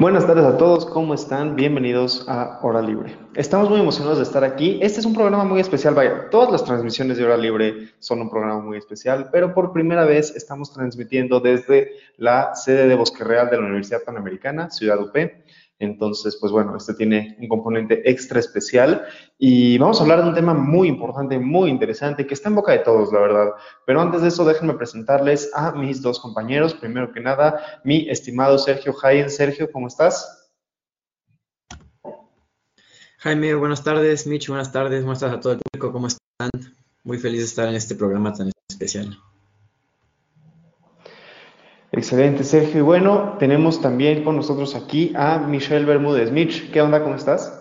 Buenas tardes a todos, ¿cómo están? Bienvenidos a Hora Libre. Estamos muy emocionados de estar aquí. Este es un programa muy especial, vaya, todas las transmisiones de Hora Libre son un programa muy especial, pero por primera vez estamos transmitiendo desde la sede de Bosque Real de la Universidad Panamericana, Ciudad UP. Entonces, pues bueno, este tiene un componente extra especial y vamos a hablar de un tema muy importante, muy interesante, que está en boca de todos, la verdad. Pero antes de eso, déjenme presentarles a mis dos compañeros. Primero que nada, mi estimado Sergio Jaén. Sergio, ¿cómo estás? Jaime, buenas tardes. Mitch, buenas tardes. Buenas tardes a todo el público. ¿Cómo están? Muy feliz de estar en este programa tan especial. Excelente, Sergio. Y bueno, tenemos también con nosotros aquí a Michelle Bermúdez. Mitch, ¿qué onda? ¿Cómo estás?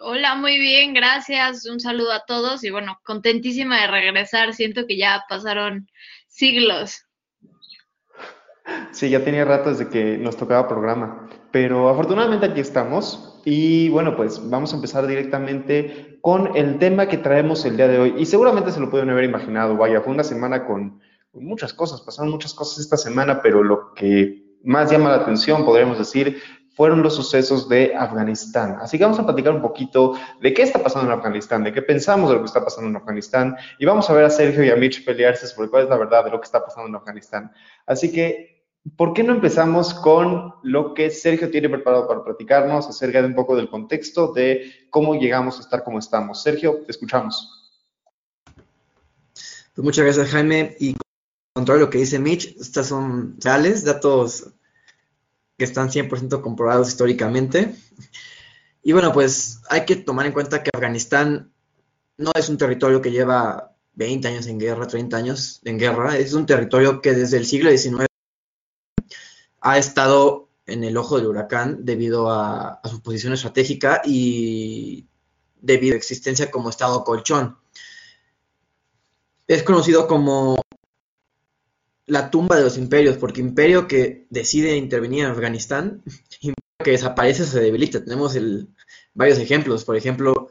Hola, muy bien, gracias. Un saludo a todos y bueno, contentísima de regresar. Siento que ya pasaron siglos. Sí, ya tenía rato desde que nos tocaba programa, pero afortunadamente aquí estamos y bueno, pues vamos a empezar directamente con el tema que traemos el día de hoy y seguramente se lo pueden haber imaginado, vaya, fue una semana con muchas cosas, pasaron muchas cosas esta semana, pero lo que más llama la atención, podríamos decir, fueron los sucesos de Afganistán. Así que vamos a platicar un poquito de qué está pasando en Afganistán, de qué pensamos de lo que está pasando en Afganistán, y vamos a ver a Sergio y a Mitch pelearse sobre cuál es la verdad de lo que está pasando en Afganistán. Así que, ¿por qué no empezamos con lo que Sergio tiene preparado para platicarnos acerca de un poco del contexto de cómo llegamos a estar como estamos? Sergio, te escuchamos. Pues muchas gracias, Jaime. Contrario a lo que dice Mitch, estas son reales, datos que están 100% comprobados históricamente. Y bueno, pues hay que tomar en cuenta que Afganistán no es un territorio que lleva 20 años en guerra, 30 años en guerra, es un territorio que desde el siglo XIX ha estado en el ojo del huracán debido a, su posición estratégica y debido a existencia como estado colchón. Es conocido como la tumba de los imperios, porque imperio que decide intervenir en Afganistán, imperio que desaparece se debilita. Tenemos el, varios ejemplos, por ejemplo,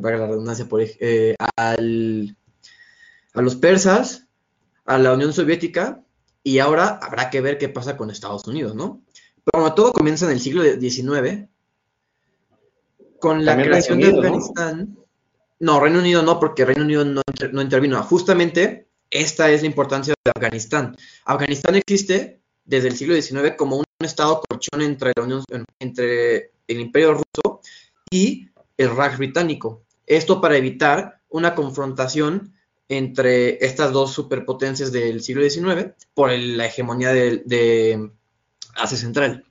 para la redundancia, por, eh, al, a los persas, a la Unión Soviética, y ahora habrá que ver qué pasa con Estados Unidos, ¿no? Pero bueno, todo comienza en el siglo XIX, con la creación de Afganistán. ¿no? ¿no? Reino Unido no, porque Reino Unido no, no intervino. Justamente esta es la importancia de Afganistán. Afganistán existe desde el siglo XIX como un estado colchón entre, la Unión, entre el Imperio ruso y el Raj británico. Esto para evitar una confrontación entre estas dos superpotencias del siglo XIX por la hegemonía de, Asia Central.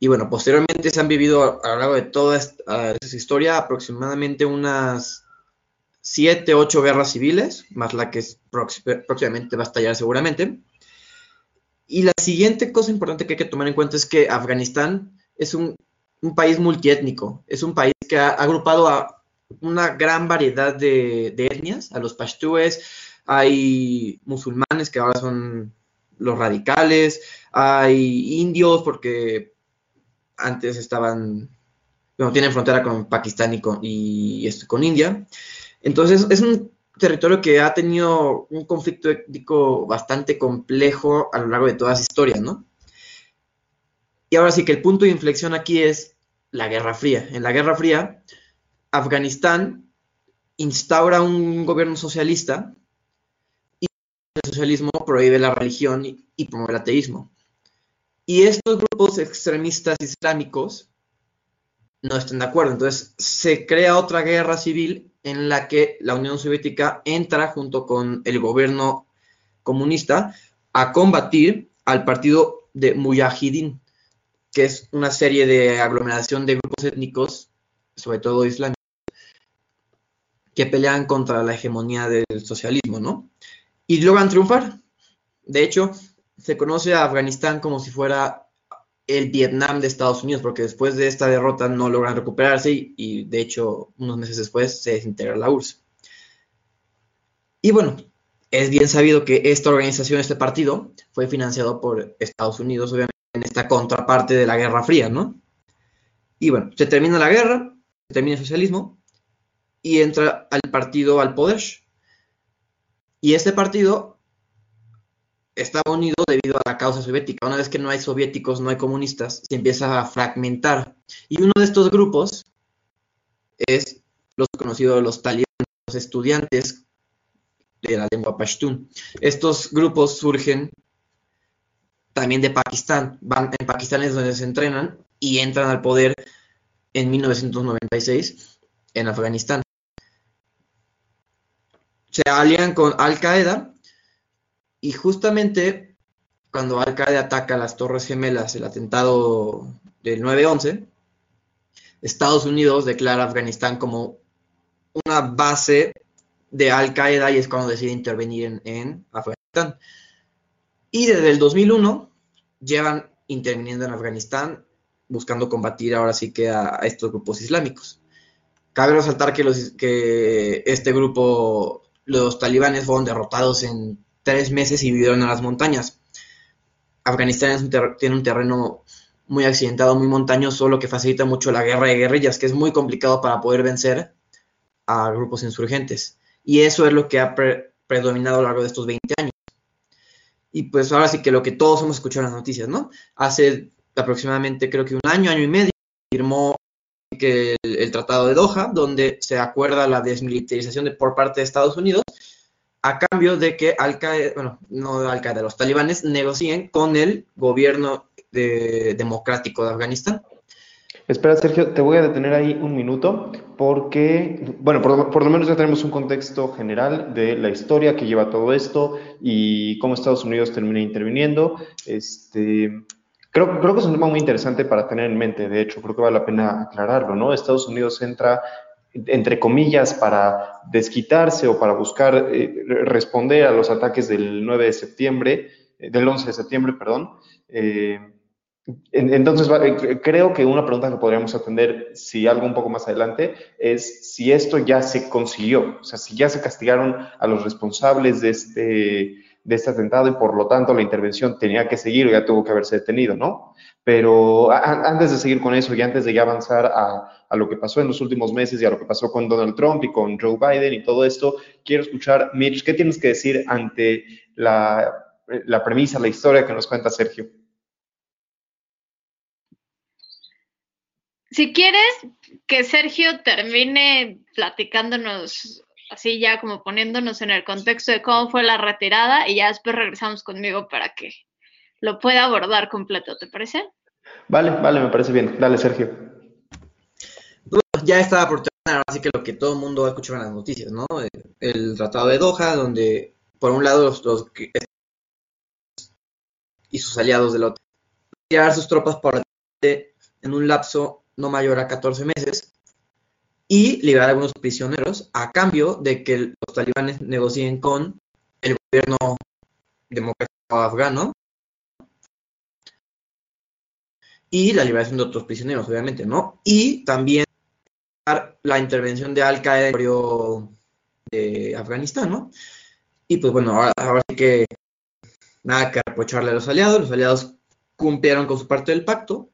Y bueno, posteriormente se han vivido a lo largo de toda esta historia aproximadamente unas siete, ocho guerras civiles, más la que próximamente va a estallar seguramente. Y la siguiente cosa importante que hay que tomar en cuenta es que Afganistán es un, país multiétnico, es un país que ha agrupado a una gran variedad de, etnias, a los pashtúes, hay musulmanes que ahora son los radicales, hay indios porque antes estaban, bueno, tienen frontera con Pakistán y con, y, con India. Entonces, es un territorio que ha tenido un conflicto étnico bastante complejo a lo largo de toda su historia, ¿no? Y ahora sí que el punto de inflexión aquí es la Guerra Fría. En la Guerra Fría, Afganistán instaura un gobierno socialista y el socialismo prohíbe la religión y promueve el ateísmo. Y estos grupos extremistas islámicos no están de acuerdo. Entonces se crea otra guerra civil en la que la Unión Soviética entra junto con el gobierno comunista a combatir al partido de Mujahidin, que es una serie de aglomeración de grupos étnicos, sobre todo islámicos, que pelean contra la hegemonía del socialismo, ¿no? Y logran triunfar. De hecho, se conoce a Afganistán como si fuera el Vietnam de Estados Unidos, porque después de esta derrota no logran recuperarse y, de hecho unos meses después se desintegra la URSS. Y bueno, es bien sabido que esta organización, este partido, fue financiado por Estados Unidos, obviamente, en esta contraparte de la Guerra Fría, ¿no? Y bueno, se termina la guerra, se termina el socialismo y entra al partido al poder. Y este partido estaba unido debido a la causa soviética. Una vez que no hay soviéticos, no hay comunistas, se empieza a fragmentar. Y uno de estos grupos es los conocidos los talibanes, los estudiantes de la lengua pashtun. Estos grupos surgen también de Pakistán. Van, en Pakistán es donde se entrenan y entran al poder en 1996 en Afganistán. Se alían con Al Qaeda y justamente cuando Al Qaeda ataca las Torres Gemelas, el atentado del 9-11, Estados Unidos declara Afganistán como una base de Al Qaeda y es cuando decide intervenir en, Afganistán. Y desde el 2001 llevan interviniendo en Afganistán buscando combatir ahora sí que a, estos grupos islámicos. Cabe resaltar que, los, que este grupo, los talibanes fueron derrotados en tres meses y vivieron en las montañas. Afganistán tiene un terreno muy accidentado, muy montañoso, lo que facilita mucho la guerra de guerrillas, que es muy complicado para poder vencer a grupos insurgentes. Y eso es lo que ha predominado a lo largo de estos 20 años. Y pues ahora sí que lo que todos hemos escuchado en las noticias, ¿no? Hace aproximadamente creo que un año, año y medio, firmó que el, Tratado de Doha, donde se acuerda la desmilitarización de, por parte de Estados Unidos, a cambio de que Al Qaeda, bueno, no Al Qaeda, los talibanes negocien con el gobierno democrático de Afganistán. Espera, Sergio, te voy a detener ahí un minuto porque, bueno, por, lo menos ya tenemos un contexto general de la historia que lleva todo esto y cómo Estados Unidos termina interviniendo. Este, creo, creo que es un tema muy interesante para tener en mente, de hecho, creo que vale la pena aclararlo, ¿no? Estados Unidos entra, entre comillas, para desquitarse o para buscar eh, responder a los ataques del 9 de septiembre, eh, del 11 de septiembre, perdón. Eh, entonces, creo que una pregunta que podríamos atender, si algo un poco más adelante, es si esto ya se consiguió, o sea, si ya se castigaron a los responsables de este, de este atentado y por lo tanto la intervención tenía que seguir o ya tuvo que haberse detenido, ¿no? Pero antes de seguir con eso y antes de ya avanzar a, a, lo que pasó en los últimos meses y a lo que pasó con Donald Trump y con Joe Biden y todo esto, quiero escuchar, Mitch, ¿qué tienes que decir ante la, la premisa, la historia que nos cuenta Sergio? Si quieres que Sergio termine platicándonos, así ya como poniéndonos en el contexto de cómo fue la retirada y ya después regresamos conmigo para que lo pueda abordar completo, ¿te parece? Vale, vale, me parece bien. Dale, Sergio. ya estaba por terminar, así que lo que todo el mundo ha escuchado en las noticias, ¿no? El, Tratado de Doha, donde por un lado los, y sus aliados del otro llevar sus tropas por en un lapso no mayor a 14 meses, y liberar a algunos prisioneros a cambio de que los talibanes negocien con el gobierno democrático afgano y la liberación de otros prisioneros, obviamente, ¿no? Y también la intervención de Al Qaeda en de Afganistán, ¿no? Y pues bueno, ahora, sí que nada que reprocharle a los aliados, los aliados cumplieron con su parte del pacto,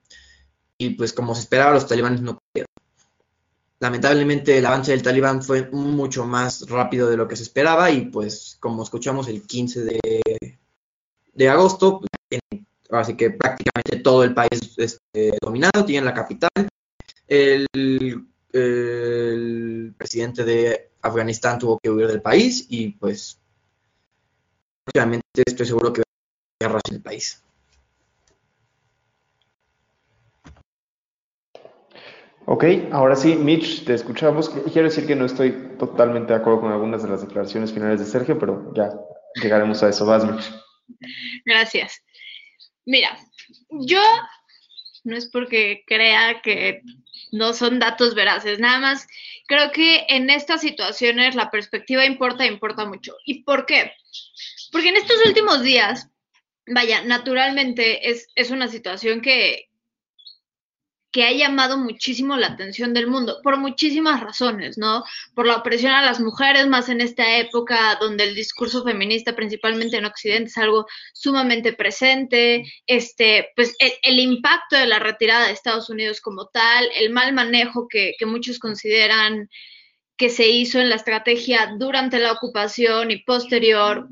y pues como se esperaba, los talibanes no pudieron. Lamentablemente el avance del talibán fue mucho más rápido de lo que se esperaba y pues como escuchamos el 15 de, de agosto, así que prácticamente todo el país este, dominado, tiene la capital. El, el, presidente de Afganistán tuvo que huir del país y pues obviamente estoy seguro que va a guerras en el país. Ok, ahora sí, Mitch, te escuchamos. Quiero decir que no estoy totalmente de acuerdo con algunas de las declaraciones finales de Sergio, pero ya llegaremos a eso. Vas, Mitch. Gracias. Mira, yo no es porque crea que no son datos veraces, nada más creo que en estas situaciones la perspectiva importa, importa mucho. ¿Y por qué? Porque en estos últimos días, vaya, naturalmente es, es una situación que, que ha llamado muchísimo la atención del mundo, por muchísimas razones, ¿no? Por la opresión a las mujeres, más en esta época donde el discurso feminista, principalmente en Occidente, es algo sumamente presente, este, pues el, impacto de la retirada de Estados Unidos como tal, el mal manejo que, que muchos consideran que se hizo en la estrategia durante la ocupación y posterior.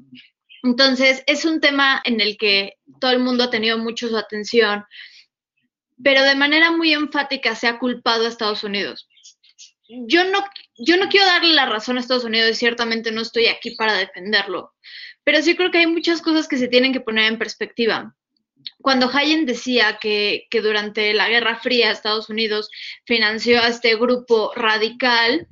Entonces, es un tema en el que todo el mundo ha tenido mucho su atención pero de manera muy enfática se ha culpado a Estados Unidos. Yo no, yo no quiero darle la razón a Estados Unidos y ciertamente no estoy aquí para defenderlo, pero sí creo que hay muchas cosas que se tienen que poner en perspectiva. Cuando Hayen decía que, durante la Guerra Fría Estados Unidos financió a este grupo radical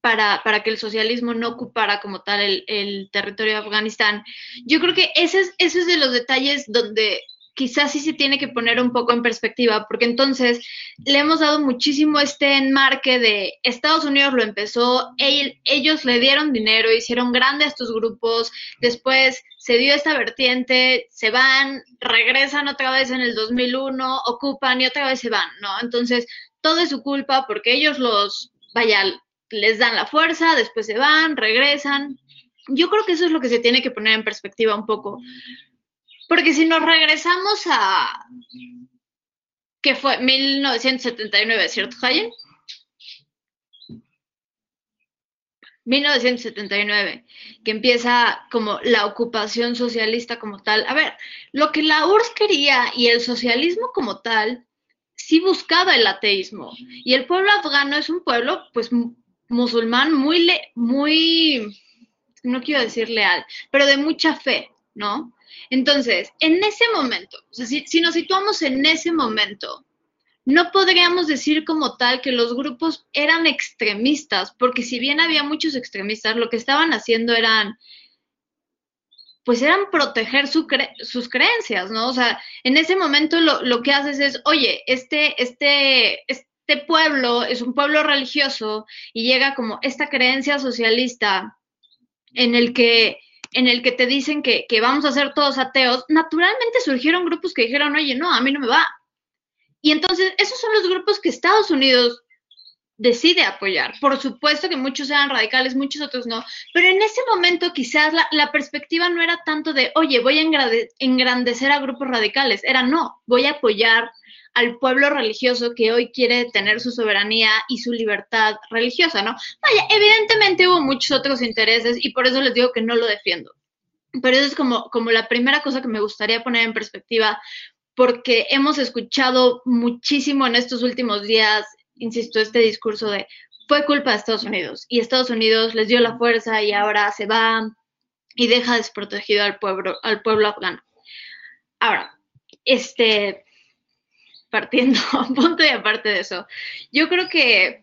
para, para, que el socialismo no ocupara como tal el, territorio de Afganistán. Yo creo que ese es, ese es de los detalles donde quizás sí se tiene que poner un poco en perspectiva, porque entonces le hemos dado muchísimo este enmarque de Estados Unidos lo empezó, ellos le dieron dinero, hicieron grandes estos grupos, después se dio esta vertiente, se van, regresan otra vez en el 2001, ocupan y otra vez se van, ¿no? Entonces, todo es su culpa porque ellos los, vaya, les dan la fuerza, después se van, regresan. Yo creo que eso es lo que se tiene que poner en perspectiva un poco. Porque si nos regresamos a. que fue 1979, ¿cierto, Hayen? 1979, que empieza como la ocupación socialista como tal. A ver, lo que la URSS quería y el socialismo como tal, sí buscaba el ateísmo. Y el pueblo afgano es un pueblo, pues, musulmán muy, muy, no quiero decir leal, pero de mucha fe, ¿no? Entonces, en ese momento, si, nos situamos en ese momento, no podríamos decir como tal que los grupos eran extremistas, porque si bien había muchos extremistas, lo que estaban haciendo eran, pues eran proteger sus creencias, ¿no? O sea, en ese momento lo, lo, que haces es, oye, este, este, este pueblo es un pueblo religioso y llega como esta creencia socialista en el que en el que te dicen que, vamos a ser todos ateos, naturalmente surgieron grupos que dijeron, oye, no, a mí no me va. Y entonces, esos son los grupos que Estados Unidos decide apoyar. Por supuesto que muchos eran radicales, muchos otros no, pero en ese momento quizás la, perspectiva no era tanto de, oye, voy a engrandecer a grupos radicales, era no, voy a apoyar al pueblo religioso que hoy quiere tener su soberanía y su libertad religiosa, ¿no? Vaya, evidentemente hubo muchos otros intereses y por eso les digo que no lo defiendo. Pero eso es como la primera cosa que me gustaría poner en perspectiva, porque hemos escuchado muchísimo en estos últimos días, insisto, este discurso de fue culpa de Estados Unidos y Estados Unidos les dio la fuerza y ahora se va y deja desprotegido al pueblo, al pueblo afgano. Ahora, este, partiendo a punto y aparte de eso, yo creo que,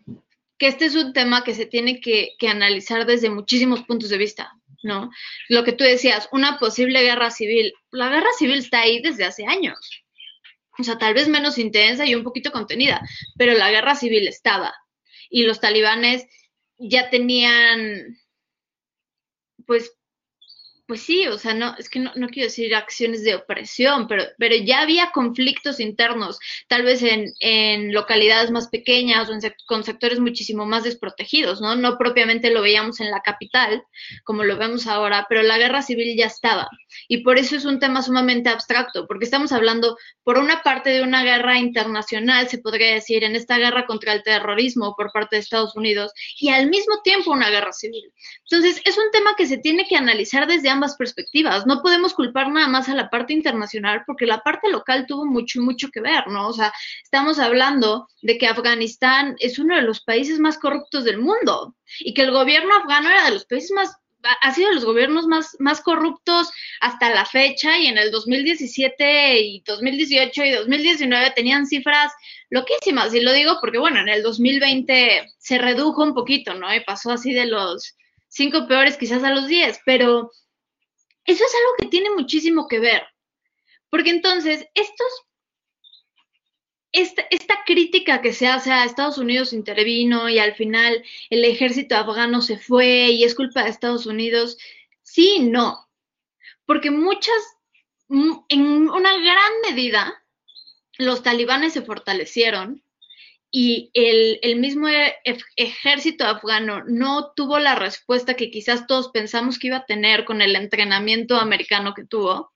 este es un tema que se tiene que, que, analizar desde muchísimos puntos de vista, ¿no? Lo que tú decías, una posible guerra civil. La guerra civil está ahí desde hace años. O sea, tal vez menos intensa y un poquito contenida, pero la guerra civil estaba. Y los talibanes ya tenían, pues, pues sí, o sea, no, es que no, quiero decir acciones de opresión, pero, pero ya había conflictos internos, tal vez en, en localidades más pequeñas o con sectores muchísimo más desprotegidos, ¿no? No propiamente lo veíamos en la capital, como lo vemos ahora, pero la guerra civil ya estaba. Y por eso es un tema sumamente abstracto, porque estamos hablando, por una parte, de una guerra internacional, se podría decir, en esta guerra contra el terrorismo por parte de Estados Unidos, y al mismo tiempo una guerra civil. Entonces, es un tema que se tiene que analizar desde ambas perspectivas. No podemos culpar nada más a la parte internacional porque la parte local tuvo mucho, mucho que ver, ¿no? O sea, estamos hablando de que Afganistán es uno de los países más corruptos del mundo y que el gobierno afgano era de los países más ha sido de los gobiernos más, más corruptos hasta la fecha y en el 2017 y 2018 y 2019 tenían cifras loquísimas. Y lo digo porque, bueno, en el 2020 se redujo un poquito, ¿no? Y pasó así de los cinco peores quizás a los diez, pero eso es algo que tiene muchísimo que ver, porque entonces estos, esta, esta crítica que se hace a Estados Unidos intervino y al final el ejército afgano se fue y es culpa de Estados Unidos, sí no, porque muchas, en una gran medida, los talibanes se fortalecieron y el, mismo e, ejército afgano no tuvo la respuesta que quizás todos pensamos que iba a tener con el entrenamiento americano que tuvo,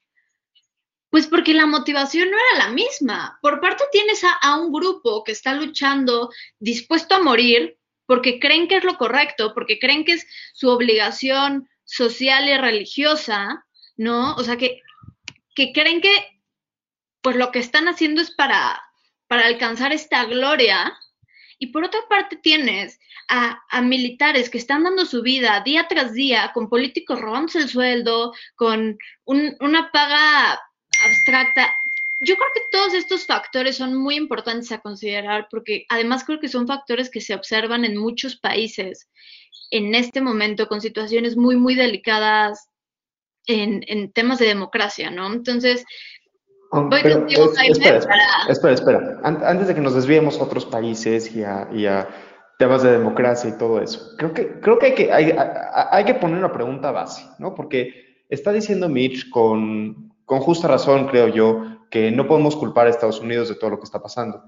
pues porque la motivación no era la misma. Por parte tienes a, un grupo que está luchando, dispuesto a morir, porque creen que es lo correcto, porque creen que es su obligación social y religiosa, ¿no? O sea, que, que creen que pues lo que están haciendo es para para alcanzar esta gloria. Y por otra parte tienes a, militares que están dando su vida día tras día con políticos robándose el sueldo, con una paga abstracta. Yo creo que todos estos factores son muy importantes a considerar porque además creo que son factores que se observan en muchos países en este momento con situaciones muy, muy delicadas en, en temas de democracia, ¿no? Entonces, espera, espera, Antes de que nos desviemos a otros países y a, temas de democracia y todo eso, creo que, creo que, hay, que hay, que poner una pregunta base, ¿no? Porque está diciendo Mitch con, con justa razón, creo yo, que no podemos culpar a Estados Unidos de todo lo que está pasando.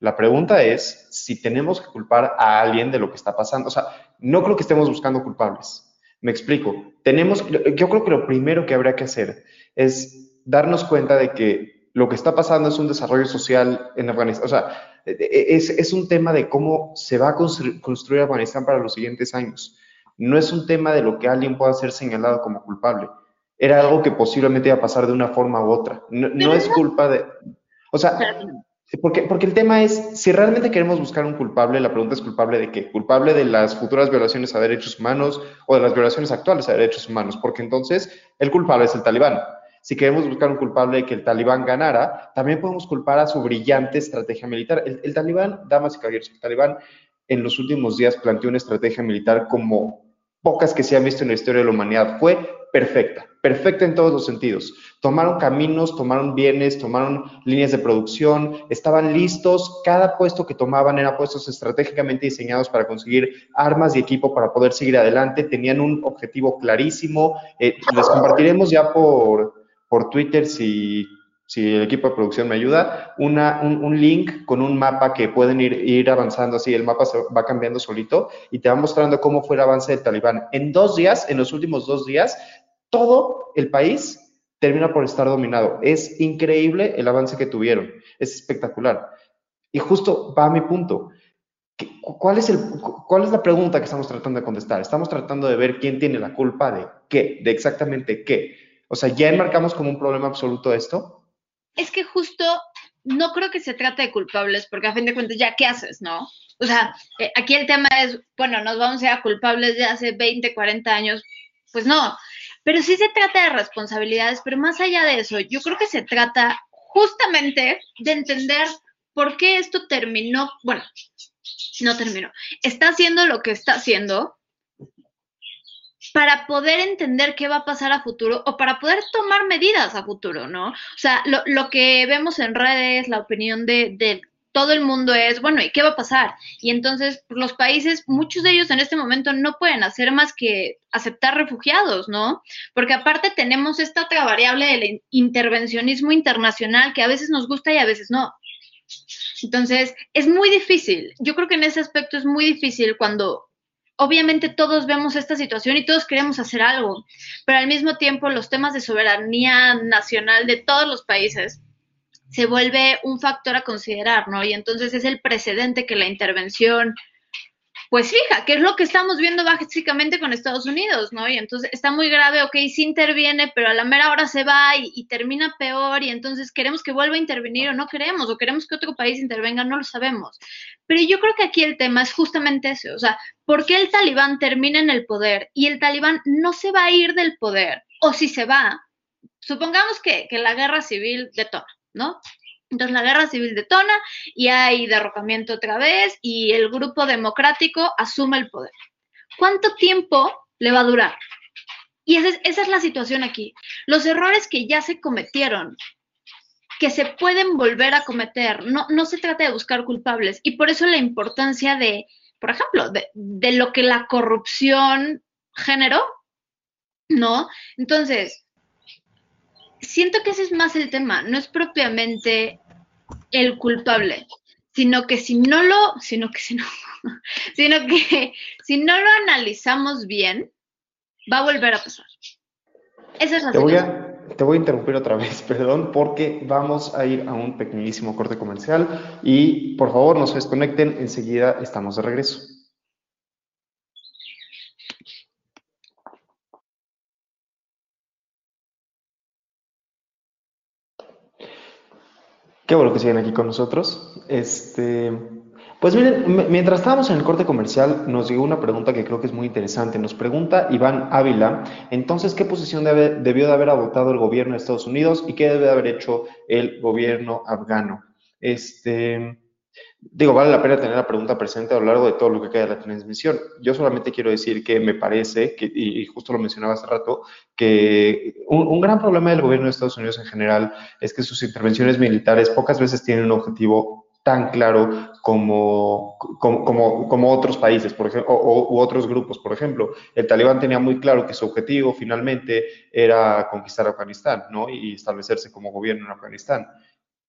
La pregunta es si tenemos que culpar a alguien de lo que está pasando. O sea, no creo que estemos buscando culpables. Me explico. Tenemos, yo creo que lo primero que habría que hacer es darnos cuenta de que lo que está pasando es un desarrollo social en Afganistán. O sea, e, e, es, es un tema de cómo se va a construir, Afganistán para los siguientes años. No es un tema de lo que alguien pueda ser señalado como culpable. Era algo que posiblemente iba a pasar de una forma u otra. No, es culpa de... O sea, porque, porque el tema es, si realmente queremos buscar un culpable, la pregunta es culpable de qué? Culpable de las futuras violaciones a derechos humanos o de las violaciones actuales a derechos humanos, porque entonces el culpable es el talibán si queremos buscar un culpable de que el talibán ganara, también podemos culpar a su brillante estrategia militar. El, talibán, damas y caballeros, el talibán en los últimos días planteó una estrategia militar como pocas que se han visto en la historia de la humanidad. Fue perfecta, perfecta en todos los sentidos. Tomaron caminos, tomaron bienes, tomaron líneas de producción, estaban listos, cada puesto que tomaban era puestos estratégicamente diseñados para conseguir armas y equipo para poder seguir adelante, tenían un objetivo clarísimo. Eh, les compartiremos ya por, por Twitter, si, si el equipo de producción me ayuda, una, un, link con un mapa que pueden ir, ir avanzando así, el mapa se va cambiando solito y te va mostrando cómo fue el avance del talibán. En dos días, en los últimos dos días, todo el país termina por estar dominado. Es increíble el avance que tuvieron, es espectacular. Y justo va a mi punto. ¿Cuál es, el, ¿Cuál es la pregunta que estamos tratando de contestar? Estamos tratando de ver quién tiene la culpa de qué, de exactamente qué. O sea, ¿ya enmarcamos como un problema absoluto esto? Es que justo no creo que se trate de culpables, porque a fin de cuentas, ya, ¿qué haces, no? O sea, eh, aquí el tema es, bueno, nos vamos a ser culpables de hace 20, 40 años. Pues no, pero sí se trata de responsabilidades, pero más allá de eso, yo creo que se trata justamente de entender por qué esto terminó, bueno, no terminó, está haciendo lo que está haciendo para poder entender qué va a pasar a futuro o para poder tomar medidas a futuro, ¿no? O sea, lo, que vemos en redes, la opinión de, todo el mundo es, bueno, ¿y qué va a pasar? Y entonces los países, muchos de ellos en este momento no pueden hacer más que aceptar refugiados, ¿no? Porque aparte tenemos esta otra variable del intervencionismo internacional que a veces nos gusta y a veces no. Entonces, es muy difícil. Yo creo que en ese aspecto es muy difícil cuando obviamente todos vemos esta situación y todos queremos hacer algo, pero al mismo tiempo los temas de soberanía nacional de todos los países se vuelve un factor a considerar, ¿no? Y entonces es el precedente que la intervención pues fija, que es lo que estamos viendo básicamente con Estados Unidos, ¿no? Y entonces está muy grave, ok, sí interviene, pero a la mera hora se va y, termina peor y entonces queremos que vuelva a intervenir o no queremos, o queremos que otro país intervenga, no lo sabemos. Pero yo creo que aquí el tema es justamente eso, o sea, ¿por qué el talibán termina en el poder y el talibán no se va a ir del poder? O si se va, supongamos que, que la guerra civil detona, ¿no? Entonces la guerra civil detona y hay derrocamiento otra vez y el grupo democrático asume el poder. ¿Cuánto tiempo le va a durar? Y esa es, esa es la situación aquí. Los errores que ya se cometieron, que se pueden volver a cometer, no, no se trata de buscar culpables. Y por eso la importancia de, por ejemplo, de, de lo que la corrupción generó, ¿no? Entonces, siento que ese es más el tema, no es propiamente el culpable, sino que si no lo, sino que si no, sino que si no lo analizamos bien, va a volver a pasar. Esa es la te voy, a, te voy a interrumpir otra vez, perdón, porque vamos a ir a un pequeñísimo corte comercial y por favor no se desconecten, enseguida estamos de regreso. Qué bueno que siguen aquí con nosotros. Este, pues miren, mientras estábamos en el corte comercial, nos llegó una pregunta que creo que es muy interesante. Nos pregunta Iván Ávila, entonces, ¿qué posición debió de haber adoptado el gobierno de Estados Unidos y qué debe de haber hecho el gobierno afgano? Este, Digo, vale la pena tener la pregunta presente a lo largo de todo lo que queda de la transmisión. Yo solamente quiero decir que me parece, que, y justo lo mencionaba hace rato, que un, gran problema del gobierno de Estados Unidos en general es que sus intervenciones militares pocas veces tienen un objetivo tan claro como, como, como, otros países, por ejemplo, o, u otros grupos. Por ejemplo, el talibán tenía muy claro que su objetivo finalmente era conquistar Afganistán, ¿no? Y establecerse como gobierno en Afganistán.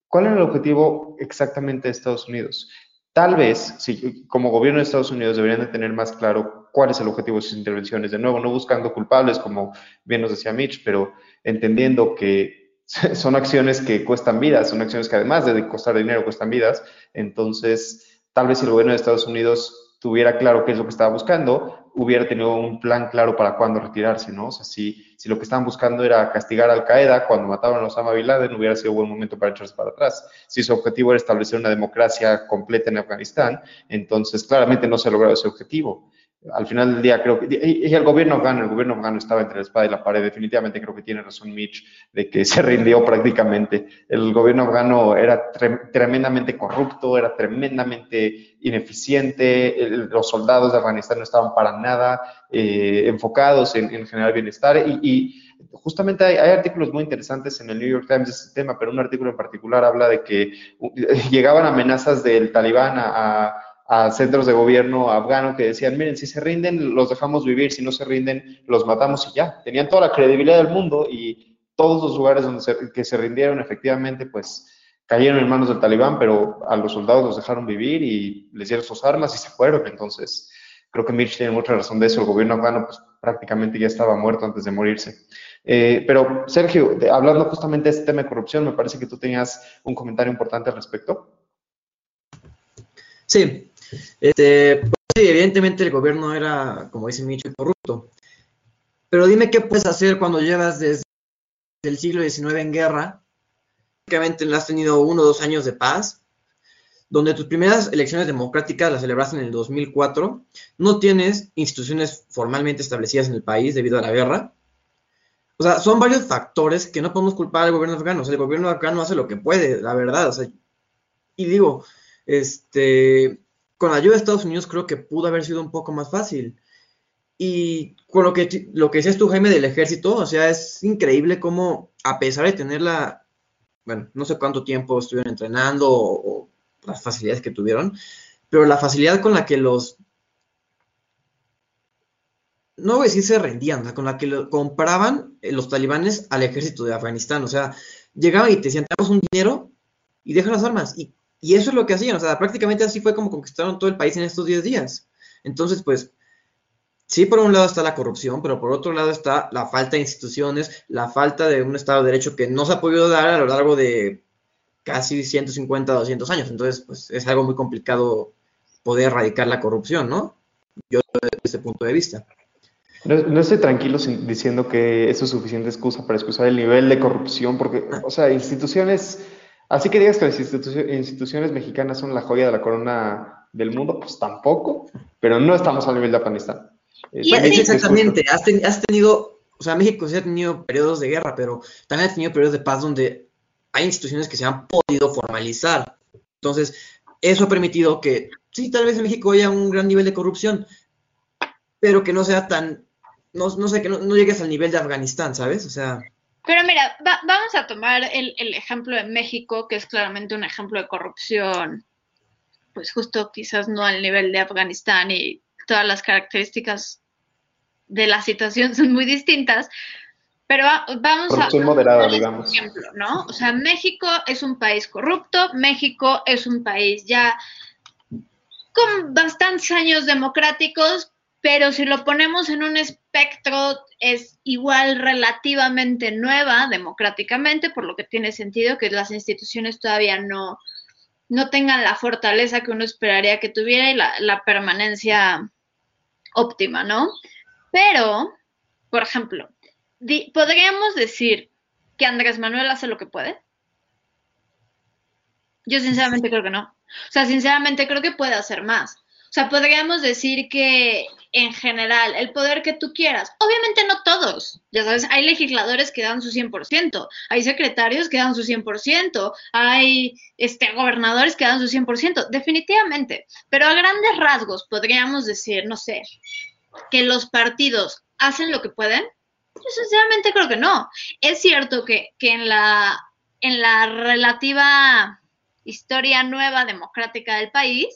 ¿Cuál era el objetivo exactamente de Estados Unidos? Tal vez, si como gobierno de Estados Unidos deberían de tener más claro cuál es el objetivo de sus intervenciones. De nuevo, no buscando culpables, como bien nos decía Mitch, pero entendiendo que son acciones que cuestan vidas, son acciones que además de costar dinero cuestan vidas. Entonces, tal vez si el gobierno de Estados Unidos tuviera claro qué es lo que estaba buscando, hubiera tenido un plan claro para cuándo retirarse, ¿no? O sea, si, si lo que estaban buscando era castigar a Al Qaeda cuando mataban a Osama Bin Laden, hubiera sido buen momento para echarse para atrás. Si su objetivo era establecer una democracia completa en Afganistán, entonces claramente no se ha logrado ese objetivo al final del día creo que, y, el gobierno afgano, el gobierno afgano estaba entre la espada y la pared, definitivamente creo que tiene razón Mitch de que se rindió prácticamente. El gobierno afgano era tremendamente corrupto, era tremendamente ineficiente, los soldados de Afganistán no estaban para nada eh, enfocados en, en, generar bienestar. Y, justamente hay, hay, artículos muy interesantes en el New York Times de este tema, pero un artículo en particular habla de que llegaban amenazas del talibán a a centros de gobierno afgano que decían, miren, si se rinden, los dejamos vivir, si no se rinden, los matamos y ya. Tenían toda la credibilidad del mundo y todos los lugares donde que se rindieron efectivamente, pues cayeron en manos del talibán, pero a los soldados los dejaron vivir y les dieron sus armas y se fueron. Entonces, creo que Mitch tiene mucha razón de eso. El gobierno afgano, pues prácticamente ya estaba muerto antes de morirse. Eh, pero, Sergio, hablando justamente de este tema de corrupción, me parece que tú tenías un comentario importante al respecto. Sí, este, pues sí, evidentemente el gobierno era, como dice Micho, corrupto. Pero dime qué puedes hacer cuando llevas desde el siglo XIX en guerra, prácticamente has tenido uno o dos años de paz, donde tus primeras elecciones democráticas las celebraste en el 2004, no tienes instituciones formalmente establecidas en el país debido a la guerra. O sea, son varios factores que no podemos culpar al gobierno afgano. O sea, el gobierno afgano hace lo que puede, la verdad. O sea, y digo, este, con la ayuda de Estados Unidos creo que pudo haber sido un poco más fácil. Y con lo que, lo que decías tú, Jaime, del ejército, o sea, es increíble cómo, a pesar de tener la, bueno, no sé cuánto tiempo estuvieron entrenando o, las facilidades que tuvieron, pero la facilidad con la que los, no voy a decir se rendían, o sea, con la que compraban eh, los talibanes al ejército de Afganistán, o sea, llegaban y te decían, un dinero y dejan las armas. Y y eso es lo que hacían, o sea, prácticamente así fue como conquistaron todo el país en estos 10 días. Entonces, pues, sí, por un lado está la corrupción, pero por otro lado está la falta de instituciones, la falta de un Estado de Derecho que no se ha podido dar a lo largo de casi 150, 200 años. Entonces, pues, es algo muy complicado poder erradicar la corrupción, ¿no? Yo desde ese punto de vista. No, no, estoy tranquilo diciendo que eso es suficiente excusa para excusar el nivel de corrupción, porque, o sea, instituciones Así que digas que las instituciones mexicanas son la joya de la corona del mundo, pues tampoco, pero no estamos al nivel de Afganistán. exactamente, has, tenido, o sea, México sí ha tenido periodos de guerra, pero también ha tenido periodos de paz donde hay instituciones que se han podido formalizar. Entonces, eso ha permitido que, sí, tal vez en México haya un gran nivel de corrupción, pero que no sea tan, no, sé, que no, no llegues al nivel de Afganistán, ¿sabes? O sea... Pero mira, vamos a tomar el, ejemplo de México, que es claramente un ejemplo de corrupción, pues justo quizás no al nivel de Afganistán y todas las características de la situación son muy distintas, Pero va- vamos a... Corrupción vamos moderada, a digamos. ejemplo, ¿no? O sea, México es un país corrupto, México es un país ya con bastantes años democráticos, pero si lo ponemos en un es igual relativamente nueva democráticamente, por lo que tiene sentido que las instituciones todavía no, no tengan la fortaleza que uno esperaría que tuviera y la, la permanencia óptima, ¿no? Pero, por ejemplo, ¿podríamos decir que Andrés Manuel hace lo que puede? Yo sinceramente creo que no. O sea, sinceramente creo que puede hacer más. O sea, podríamos decir que en general, el poder que tú quieras, obviamente no todos, ya sabes, hay legisladores que dan su 100%, hay secretarios que dan su 100%, hay este, gobernadores que dan su 100%, definitivamente, pero a grandes rasgos podríamos decir, no sé, que los partidos hacen lo que pueden. Yo sinceramente creo que no. Es cierto que, que en, la, en la relativa historia nueva democrática del país,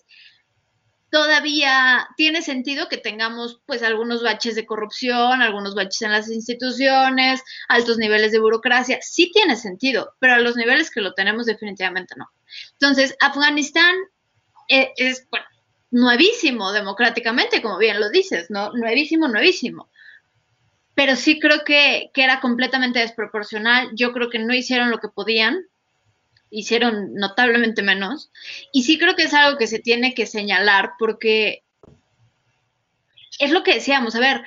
todavía tiene sentido que tengamos pues algunos baches de corrupción, algunos baches en las instituciones, altos niveles de burocracia, sí tiene sentido, pero a los niveles que lo tenemos definitivamente no. Entonces, Afganistán eh, es, nuevísimo democráticamente, como bien lo dices, ¿no? Nuevísimo, nuevísimo. Pero sí creo que, que era completamente desproporcional. Yo creo que no hicieron lo que podían, hicieron notablemente menos. Y sí creo que es algo que se tiene que señalar porque es lo que decíamos, a ver,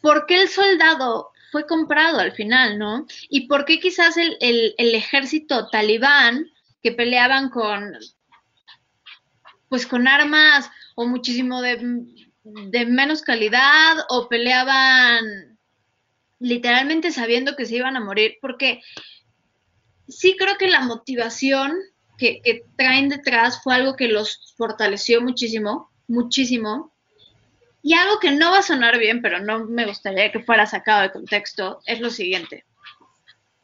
¿por qué el soldado fue comprado al final, no? Y por qué quizás el, el, el ejército talibán que peleaban con, pues con armas o muchísimo de, de menos calidad o peleaban literalmente sabiendo que se iban a morir, porque sí creo que la motivación que, traen detrás fue algo que los fortaleció muchísimo, muchísimo. Y algo que no va a sonar bien, pero no me gustaría que fuera sacado de contexto, es lo siguiente.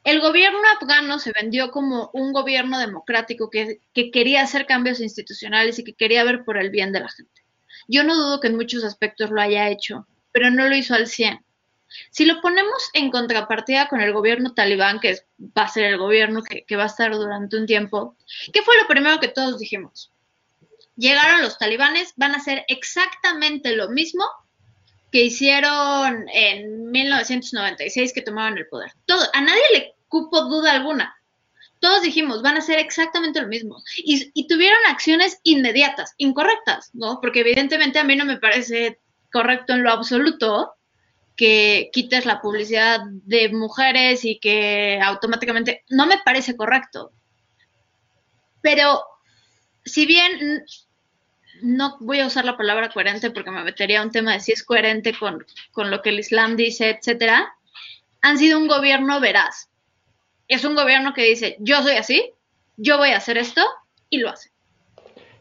El gobierno afgano se vendió como un gobierno democrático que, que quería hacer cambios institucionales y que quería ver por el bien de la gente. Yo no dudo que en muchos aspectos lo haya hecho, pero no lo hizo al 100. Si lo ponemos en contrapartida con el gobierno talibán, que es, va a ser el gobierno que, va a estar durante un tiempo, ¿qué fue lo primero que todos dijimos? Llegaron los talibanes, van a hacer exactamente lo mismo que hicieron en 1996 que tomaron el poder. Todo, a nadie le cupo duda alguna. Todos dijimos, van a hacer exactamente lo mismo. Y tuvieron acciones inmediatas, incorrectas, ¿no? Porque evidentemente a mí no me parece correcto en lo absoluto que quites la publicidad de mujeres y que automáticamente no me parece correcto. Pero si bien no voy a usar la palabra coherente porque me metería a un tema de si es coherente con, con lo que el Islam dice, etcétera, han sido un gobierno veraz. Es un gobierno que dice, yo soy así, yo voy a hacer esto, y lo hace.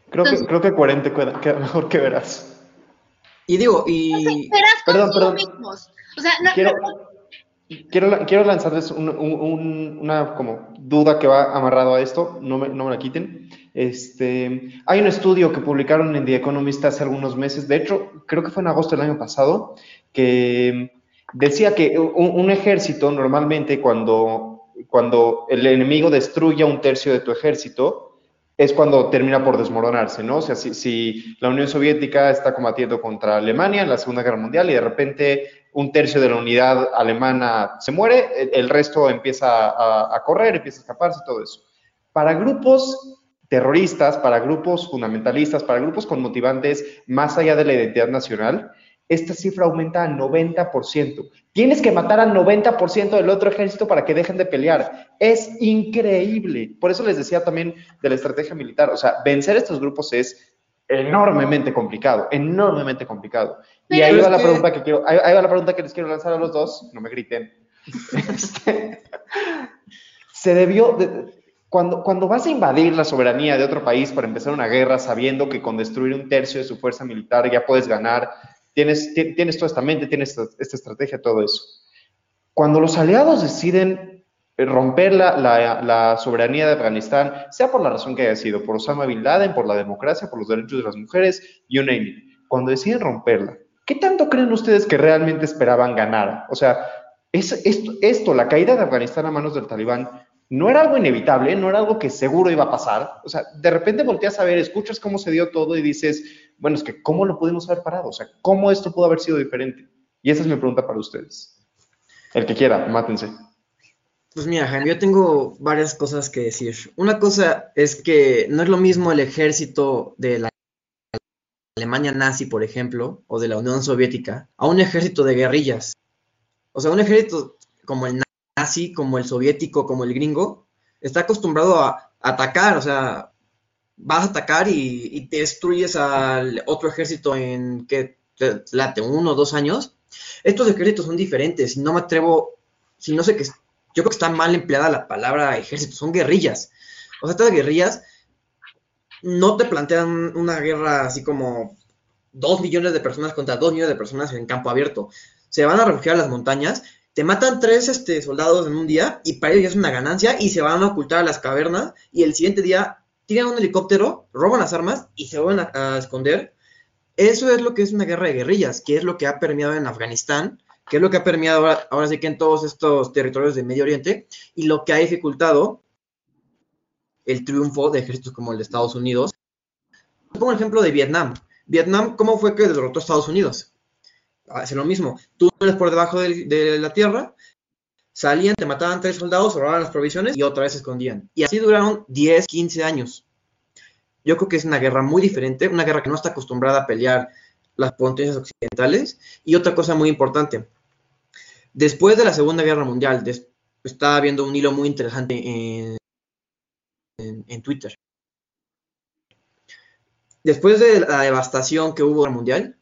Creo, Entonces, que, creo que coherente queda mejor que verás. Y digo, y... Perdón, perdón. mismos. O sea, no, quiero, no, quiero, quiero, lanzarles un, un, una como duda que va amarrado a esto, no me, no me la quiten. Este, hay un estudio que publicaron en The Economist hace algunos meses, de hecho, creo que fue en agosto del año pasado, que decía que un, un ejército normalmente cuando, cuando el enemigo destruye un tercio de tu ejército, es cuando termina por desmoronarse, ¿no? O sea, si, la Unión Soviética está combatiendo contra Alemania en la Segunda Guerra Mundial y de repente un tercio de la unidad alemana se muere, el, el resto empieza a, a, correr, empieza a escaparse, todo eso. Para grupos terroristas, para grupos fundamentalistas, para grupos con motivantes más allá de la identidad nacional, esta cifra aumenta al 90%. Tienes que matar al 90% del otro ejército para que dejen de pelear. Es increíble. Por eso les decía también de la estrategia militar. O sea, vencer estos grupos es enormemente complicado, enormemente complicado. Pero y ahí va la que... pregunta que quiero, ahí, ahí, va la pregunta que les quiero lanzar a los dos. No me griten. Este, se debió, de, cuando, cuando vas a invadir la soberanía de otro país para empezar una guerra sabiendo que con destruir un tercio de su fuerza militar ya puedes ganar, tienes, tienes toda esta mente, tienes esta, esta, estrategia, todo eso. Cuando los aliados deciden romper la, la, la, soberanía de Afganistán, sea por la razón que haya sido, por Osama Bin Laden, por la democracia, por los derechos de las mujeres, you name it, cuando deciden romperla, ¿qué tanto creen ustedes que realmente esperaban ganar? O sea, Es, esto, esto, la caída de Afganistán a manos del talibán, no era algo inevitable, no era algo que seguro iba a pasar. O sea, de repente volteas a ver, escuchas cómo se dio todo y dices, bueno, es que ¿cómo lo pudimos haber parado? O sea, ¿cómo esto pudo haber sido diferente? Y esa es mi pregunta para ustedes. El que quiera, mátense. Pues mira, Jaime, yo tengo varias cosas que decir. Una cosa es que no es lo mismo el ejército de la Alemania nazi, por ejemplo, o de la Unión Soviética, a un ejército de guerrillas. O sea, un ejército como el nazi, como el soviético, como el gringo, está acostumbrado a atacar, o sea, vas a atacar y, te destruyes al otro ejército en que late uno o dos años. Estos ejércitos son diferentes, no me atrevo, si no sé qué, yo creo que está mal empleada la palabra ejército, son guerrillas. O sea, estas guerrillas no te plantean una guerra así como dos millones de personas contra dos millones de personas en campo abierto. Se van a refugiar a las montañas, te matan tres este, soldados en un día y para ellos ya es una ganancia y se van a ocultar a las cavernas y el siguiente día tiran un helicóptero, roban las armas y se van a, esconder. Eso es lo que es una guerra de guerrillas, que es lo que ha permeado en Afganistán, que es lo que ha permeado ahora, ahora sí que en todos estos territorios de Medio Oriente y lo que ha dificultado el triunfo de ejércitos como el de Estados Unidos. Pongo el ejemplo de Vietnam. Vietnam, ¿cómo fue que derrotó a Estados Unidos? Hace lo mismo. Tú eres por debajo de, la tierra, salían, te mataban tres soldados, robaban las provisiones y otra vez escondían. Y así duraron 10, 15 años. Yo creo que es una guerra muy diferente, una guerra que no está acostumbrada a pelear las potencias occidentales. Y otra cosa muy importante, después de la Segunda Guerra Mundial, estaba viendo un hilo muy interesante en, en, Twitter. Después de la devastación que hubo en el Mundial,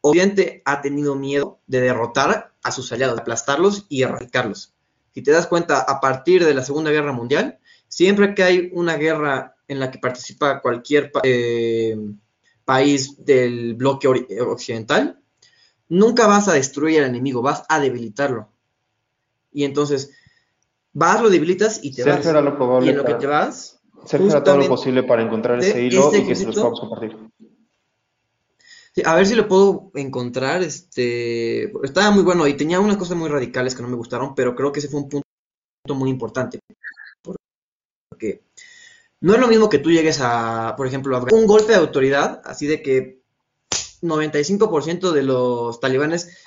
Occidente ha tenido miedo de derrotar a sus aliados, de aplastarlos y erradicarlos. Si te das cuenta, a partir de la Segunda Guerra Mundial, siempre que hay una guerra en la que participa cualquier eh, país del bloque occidental, nunca vas a destruir al enemigo, vas a debilitarlo. Y entonces, vas, lo debilitas y te vas. y en lo que te vas. Sergio todo lo posible para encontrar ese hilo y que se los podamos compartir. A ver si lo puedo encontrar. Este, estaba muy bueno y tenía unas cosas muy radicales que no me gustaron, pero creo que ese fue un punto muy importante. Porque no es lo mismo que tú llegues a, por ejemplo, a un golpe de autoridad, así de que 95% de los talibanes,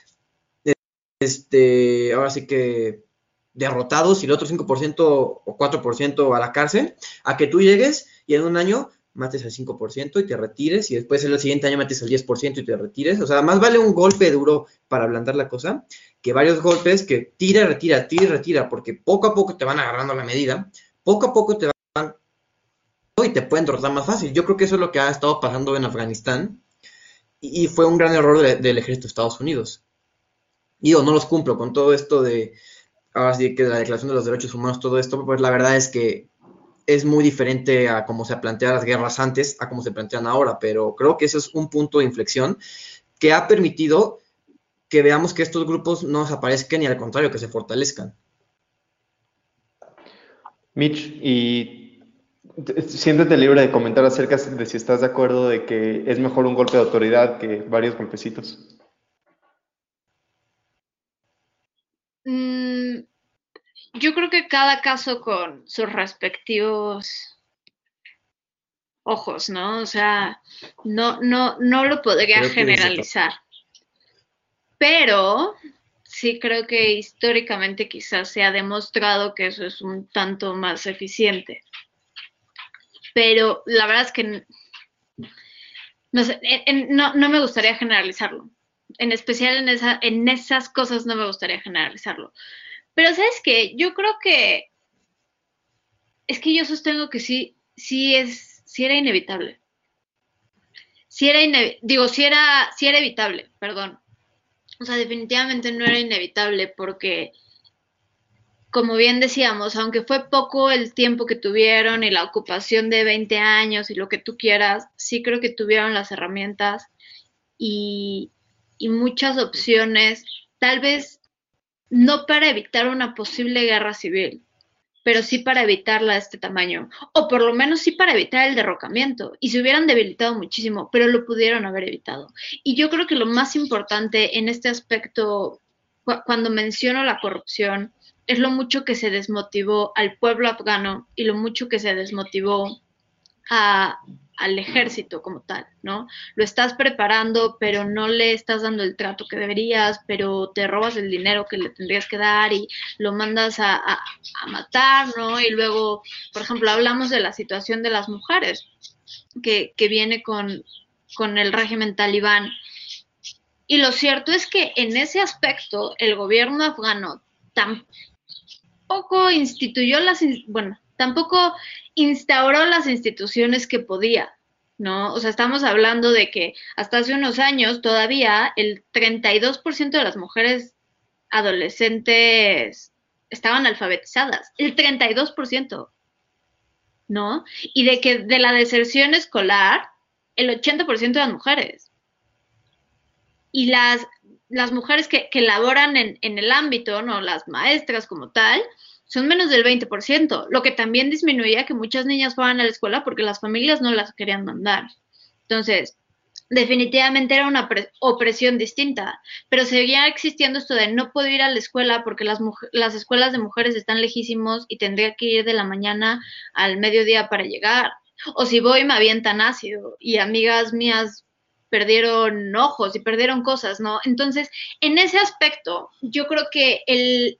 este, ahora sí que derrotados y el otro 5% o 4% a la cárcel, a que tú llegues y en un año mates al 5% y te retires y después el siguiente año mates al 10% y te retires. O sea, más vale un golpe duro para ablandar la cosa que varios golpes que tira, retira, tira retira, porque poco a poco te van agarrando la medida, poco a poco te van y te pueden derrotar más fácil. Yo creo que eso es lo que ha estado pasando en Afganistán y, fue un gran error del ejército de Estados Unidos. Y yo no los cumplo con todo esto de ahora sí que la Declaración de los Derechos Humanos, todo esto, pues la verdad es que es muy diferente a cómo se plantean las guerras antes, a cómo se plantean ahora, pero creo que ese es un punto de inflexión que ha permitido que veamos que estos grupos no desaparezcan y al contrario, que se fortalezcan. Mitch, y siéntete libre de comentar acerca de si estás de acuerdo de que es mejor un golpe de autoridad que varios golpecitos. Yo creo que cada caso con sus respectivos ojos, ¿no? O sea, no, no, no lo podría generalizar. Pero sí creo que históricamente quizás se ha demostrado que eso es un tanto más eficiente. Pero la verdad es que no, sé, no, no me gustaría generalizarlo en especial en, esa, en esas cosas no me gustaría generalizarlo. Pero sabes qué, yo creo que es que yo sostengo que sí, sí es, sí era inevitable. Sí era digo, sí era, sí era evitable, perdón. O sea, definitivamente no era inevitable porque, como bien decíamos, aunque fue poco el tiempo que tuvieron y la ocupación de 20 años y lo que tú quieras, sí creo que tuvieron las herramientas y, y muchas opciones, tal vez no para evitar una posible guerra civil, pero sí para evitarla de este tamaño, o por lo menos sí para evitar el derrocamiento, y se hubieran debilitado muchísimo, pero lo pudieron haber evitado. Y yo creo que lo más importante en este aspecto cuando menciono la corrupción, es lo mucho que se desmotivó al pueblo afgano y lo mucho que se desmotivó al ejército como tal, ¿no? Lo estás preparando, pero no le estás dando el trato que deberías, pero te robas el dinero que le tendrías que dar y lo mandas a, matar, ¿no? Y luego, por ejemplo, hablamos de la situación de las mujeres, que, que viene con, con el régimen talibán. Y lo cierto es que en ese aspecto el gobierno afgano tampoco instituyó las, bueno, tampoco instauró las instituciones que podía, ¿no? O sea, estamos hablando de que hasta hace unos años todavía el 32% de las mujeres adolescentes estaban alfabetizadas, el 32%, ¿no? Y de que de la deserción escolar, el 80% de las mujeres. Y las, las mujeres que, que laboran en, en el ámbito, ¿no? Las maestras como tal, son menos del 20%, lo que también disminuía que muchas niñas fueran a la escuela porque las familias no las querían mandar. Entonces, definitivamente era una opresión distinta, pero seguía existiendo esto de no puedo ir a la escuela porque las, las escuelas de mujeres están lejísimos y tendría que ir de la mañana al mediodía para llegar. O si voy me avientan ácido y amigas mías perdieron ojos y perdieron cosas, ¿no? Entonces, en ese aspecto, yo creo que el,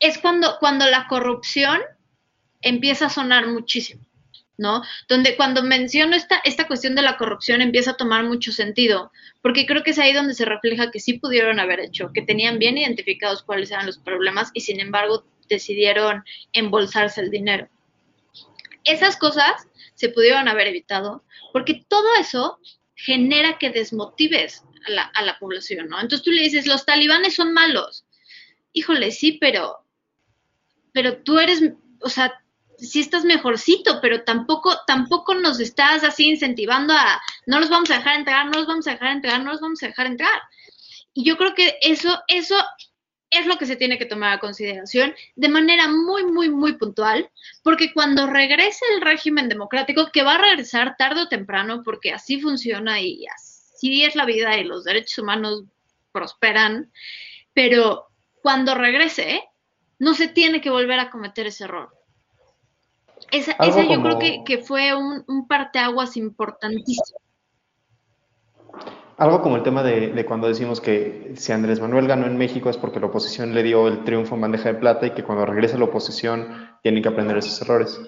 es cuando, cuando la corrupción empieza a sonar muchísimo, ¿no? Donde cuando menciono esta, esta cuestión de la corrupción empieza a tomar mucho sentido, porque creo que es ahí donde se refleja que sí pudieron haber hecho, que tenían bien identificados cuáles eran los problemas y sin embargo decidieron embolsarse el dinero. Esas cosas se pudieron haber evitado porque todo eso genera que desmotives a la, a la población, ¿no? Entonces tú le dices, los talibanes son malos. Híjole, sí, pero pero tú eres, o sea, sí estás mejorcito, pero tampoco, tampoco nos estás así incentivando a no los vamos a dejar entrar, no los vamos a dejar entrar, no los vamos a dejar entrar. Y yo creo que eso, eso es lo que se tiene que tomar a consideración de manera muy, muy, muy puntual, porque cuando regrese el régimen democrático, que va a regresar tarde o temprano, porque así funciona y así es la vida y los derechos humanos prosperan, pero cuando regrese, no se tiene que volver a cometer ese error. Esa, yo creo que, fue un, un, parteaguas importantísimo. Algo como el tema de, cuando decimos que si Andrés Manuel ganó en México es porque la oposición le dio el triunfo en bandeja de plata y que cuando regresa la oposición tienen que aprender esos errores.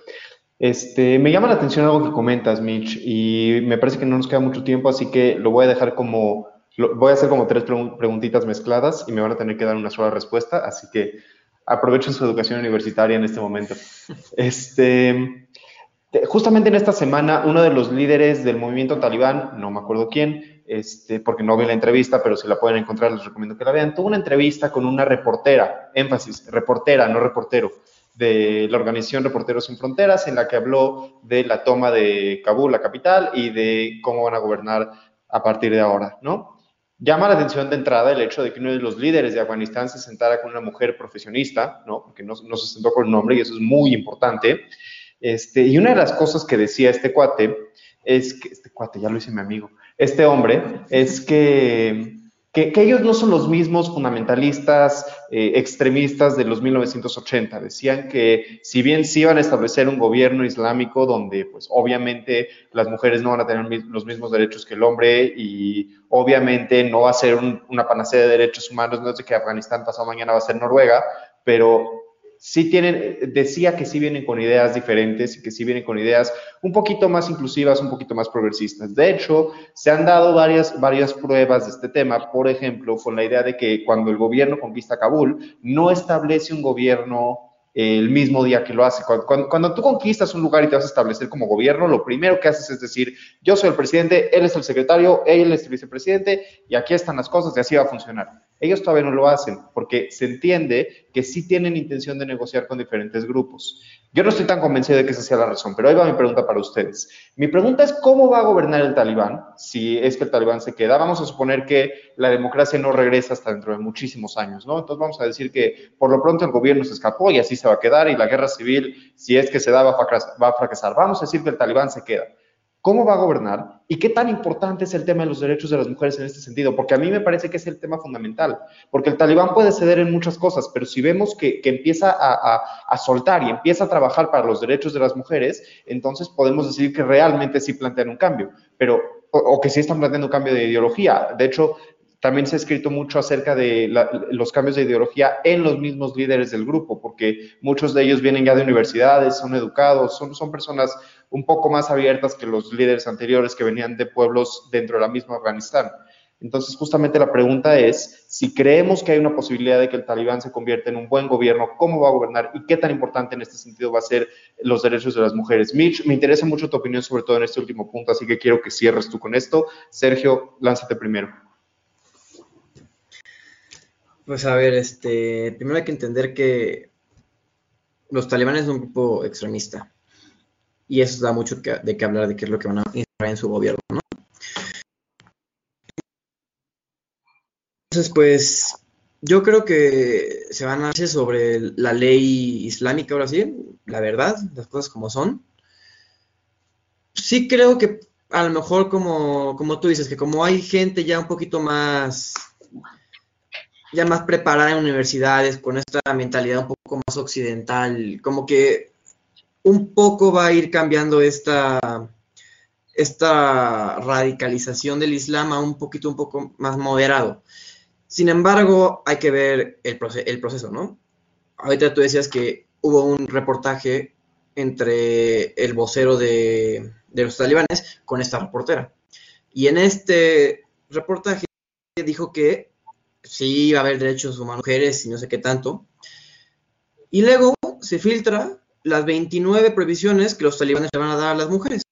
Este, me llama la atención algo que comentas, Mitch, y me parece que no nos queda mucho tiempo, así que lo voy a dejar como, voy a hacer como tres preguntitas mezcladas y me van a tener que dar una sola respuesta, así que aprovechen su educación universitaria en este momento. Este, justamente en esta semana, uno de los líderes del movimiento talibán, no me acuerdo quién, este, porque no vi la entrevista, pero si la pueden encontrar, les recomiendo que la vean, tuvo una entrevista con una reportera, énfasis, reportera, no reportero, de la organización Reporteros Sin Fronteras, en la que habló de la toma de Kabul, la capital, y de cómo van a gobernar a partir de ahora, ¿no? Llama la atención de entrada el hecho de que uno de los líderes de Afganistán se sentara con una mujer profesionista, ¿no? Porque no, se sentó con el nombre y eso es muy importante. Este, y una de las cosas que decía este cuate es que, este cuate, ya lo hice mi amigo, este hombre, es que que, ellos no son los mismos fundamentalistas eh, extremistas de los 1980. Decían que si bien sí iban a establecer un gobierno islámico donde pues obviamente las mujeres no van a tener los mismos derechos que el hombre y obviamente no va a ser una panacea de derechos humanos, no es de que Afganistán pasado mañana va a ser Noruega, pero sí tienen, decía que sí vienen con ideas diferentes y que sí vienen con ideas un poquito más inclusivas, un poquito más progresistas. De hecho, se han dado varias, varias pruebas de este tema, por ejemplo, con la idea de que cuando el gobierno conquista Kabul, no establece un gobierno el mismo día que lo hace. Cuando, tú conquistas un lugar y te vas a establecer como gobierno, lo primero que haces es decir, yo soy el presidente, él es el secretario, él es el vicepresidente y aquí están las cosas y así va a funcionar. Ellos todavía no lo hacen porque se entiende que sí tienen intención de negociar con diferentes grupos. Yo no estoy tan convencido de que esa sea la razón, pero ahí va mi pregunta para ustedes. Mi pregunta es cómo va a gobernar el talibán si es que el talibán se queda. Vamos a suponer que la democracia no regresa hasta dentro de muchísimos años, ¿no? Entonces vamos a decir que por lo pronto el gobierno se escapó y así se va a quedar y la guerra civil, si es que se da, va a fracasar. Vamos a decir que el talibán se queda. Cómo va a gobernar y qué tan importante es el tema de los derechos de las mujeres en este sentido, porque a mí me parece que es el tema fundamental, porque el talibán puede ceder en muchas cosas, pero si vemos que, empieza a, a, soltar y empieza a trabajar para los derechos de las mujeres, entonces podemos decir que realmente sí plantean un cambio, pero o, que sí están planteando un cambio de ideología. De hecho, también se ha escrito mucho acerca de los cambios de ideología en los mismos líderes del grupo, porque muchos de ellos vienen ya de universidades, son educados, son, son personas un poco más abiertas que los líderes anteriores que venían de pueblos dentro de la misma Afganistán. Entonces, justamente la pregunta es, si creemos que hay una posibilidad de que el talibán se convierta en un buen gobierno, ¿cómo va a gobernar y qué tan importante en este sentido va a ser los derechos de las mujeres? Mitch, me interesa mucho tu opinión sobre todo en este último punto, así que quiero que cierres tú con esto. Sergio, lánzate primero. Pues a ver, este, primero hay que entender que los talibanes son un grupo extremista. Y eso da mucho de qué hablar de qué es lo que van a instalar en su gobierno, ¿no? Entonces, pues, yo creo que se van a hacer sobre la ley islámica ahora sí, la verdad, las cosas como son. Sí creo que a lo mejor como, como tú dices, que como hay gente ya un poquito más ya más preparada en universidades, con esta mentalidad un poco más occidental, como que un poco va a ir cambiando esta, esta radicalización del Islam a un poquito, un poco más moderado. Sin embargo, hay que ver el, el proceso, ¿no? Ahorita tú decías que hubo un reportaje entre el vocero de, de los talibanes con esta reportera. Y en este reportaje dijo que sí va a haber derechos humanos mujeres y no sé qué tanto. Y luego se filtra las 29 prohibiciones que los talibanes le van a dar a las mujeres.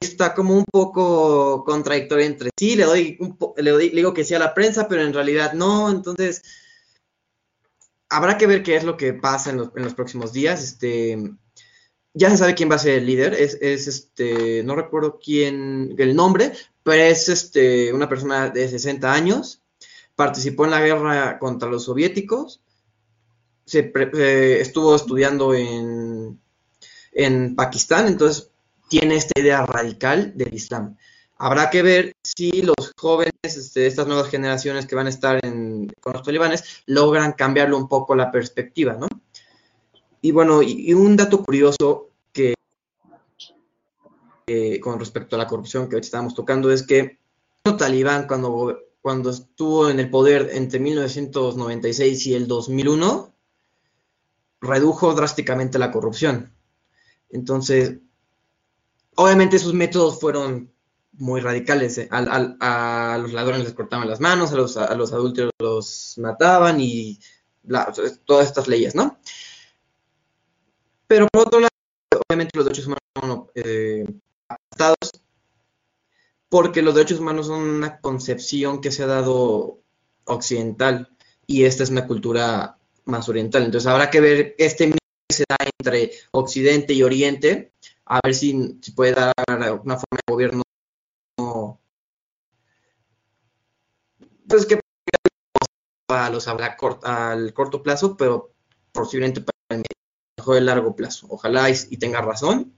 Está como un poco contradictorio entre sí, le doy, le, digo que sí a la prensa, pero en realidad no, entonces habrá que ver qué es lo que pasa en los, próximos días. Este, ya se sabe quién va a ser el líder, es, es, este, no recuerdo quién, el nombre, pero es este, una persona de 60 años, participó en la guerra contra los soviéticos, se eh, estuvo estudiando en, en Pakistán, entonces tiene esta idea radical del Islam. Habrá que ver si los jóvenes, este, estas nuevas generaciones que van a estar con los talibanes, logran cambiarle un poco la perspectiva, ¿no? Y bueno, y, un dato curioso que con respecto a la corrupción que hoy estábamos tocando es que los talibán cuando cuando estuvo en el poder entre 1996 y el 2001, redujo drásticamente la corrupción. Entonces, obviamente sus métodos fueron muy radicales. ¿eh? A, los ladrones les cortaban las manos, a los, adultos los mataban y todas estas leyes, ¿no? Pero por otro lado, obviamente los derechos humanos fueron eh, porque los derechos humanos son una concepción que se ha dado occidental y esta es una cultura más oriental. Entonces habrá que ver este que se da entre Occidente y Oriente, a ver si, puede dar una forma de gobierno pues que a los al corto plazo, pero posiblemente para el medio, largo plazo. Ojalá y tenga razón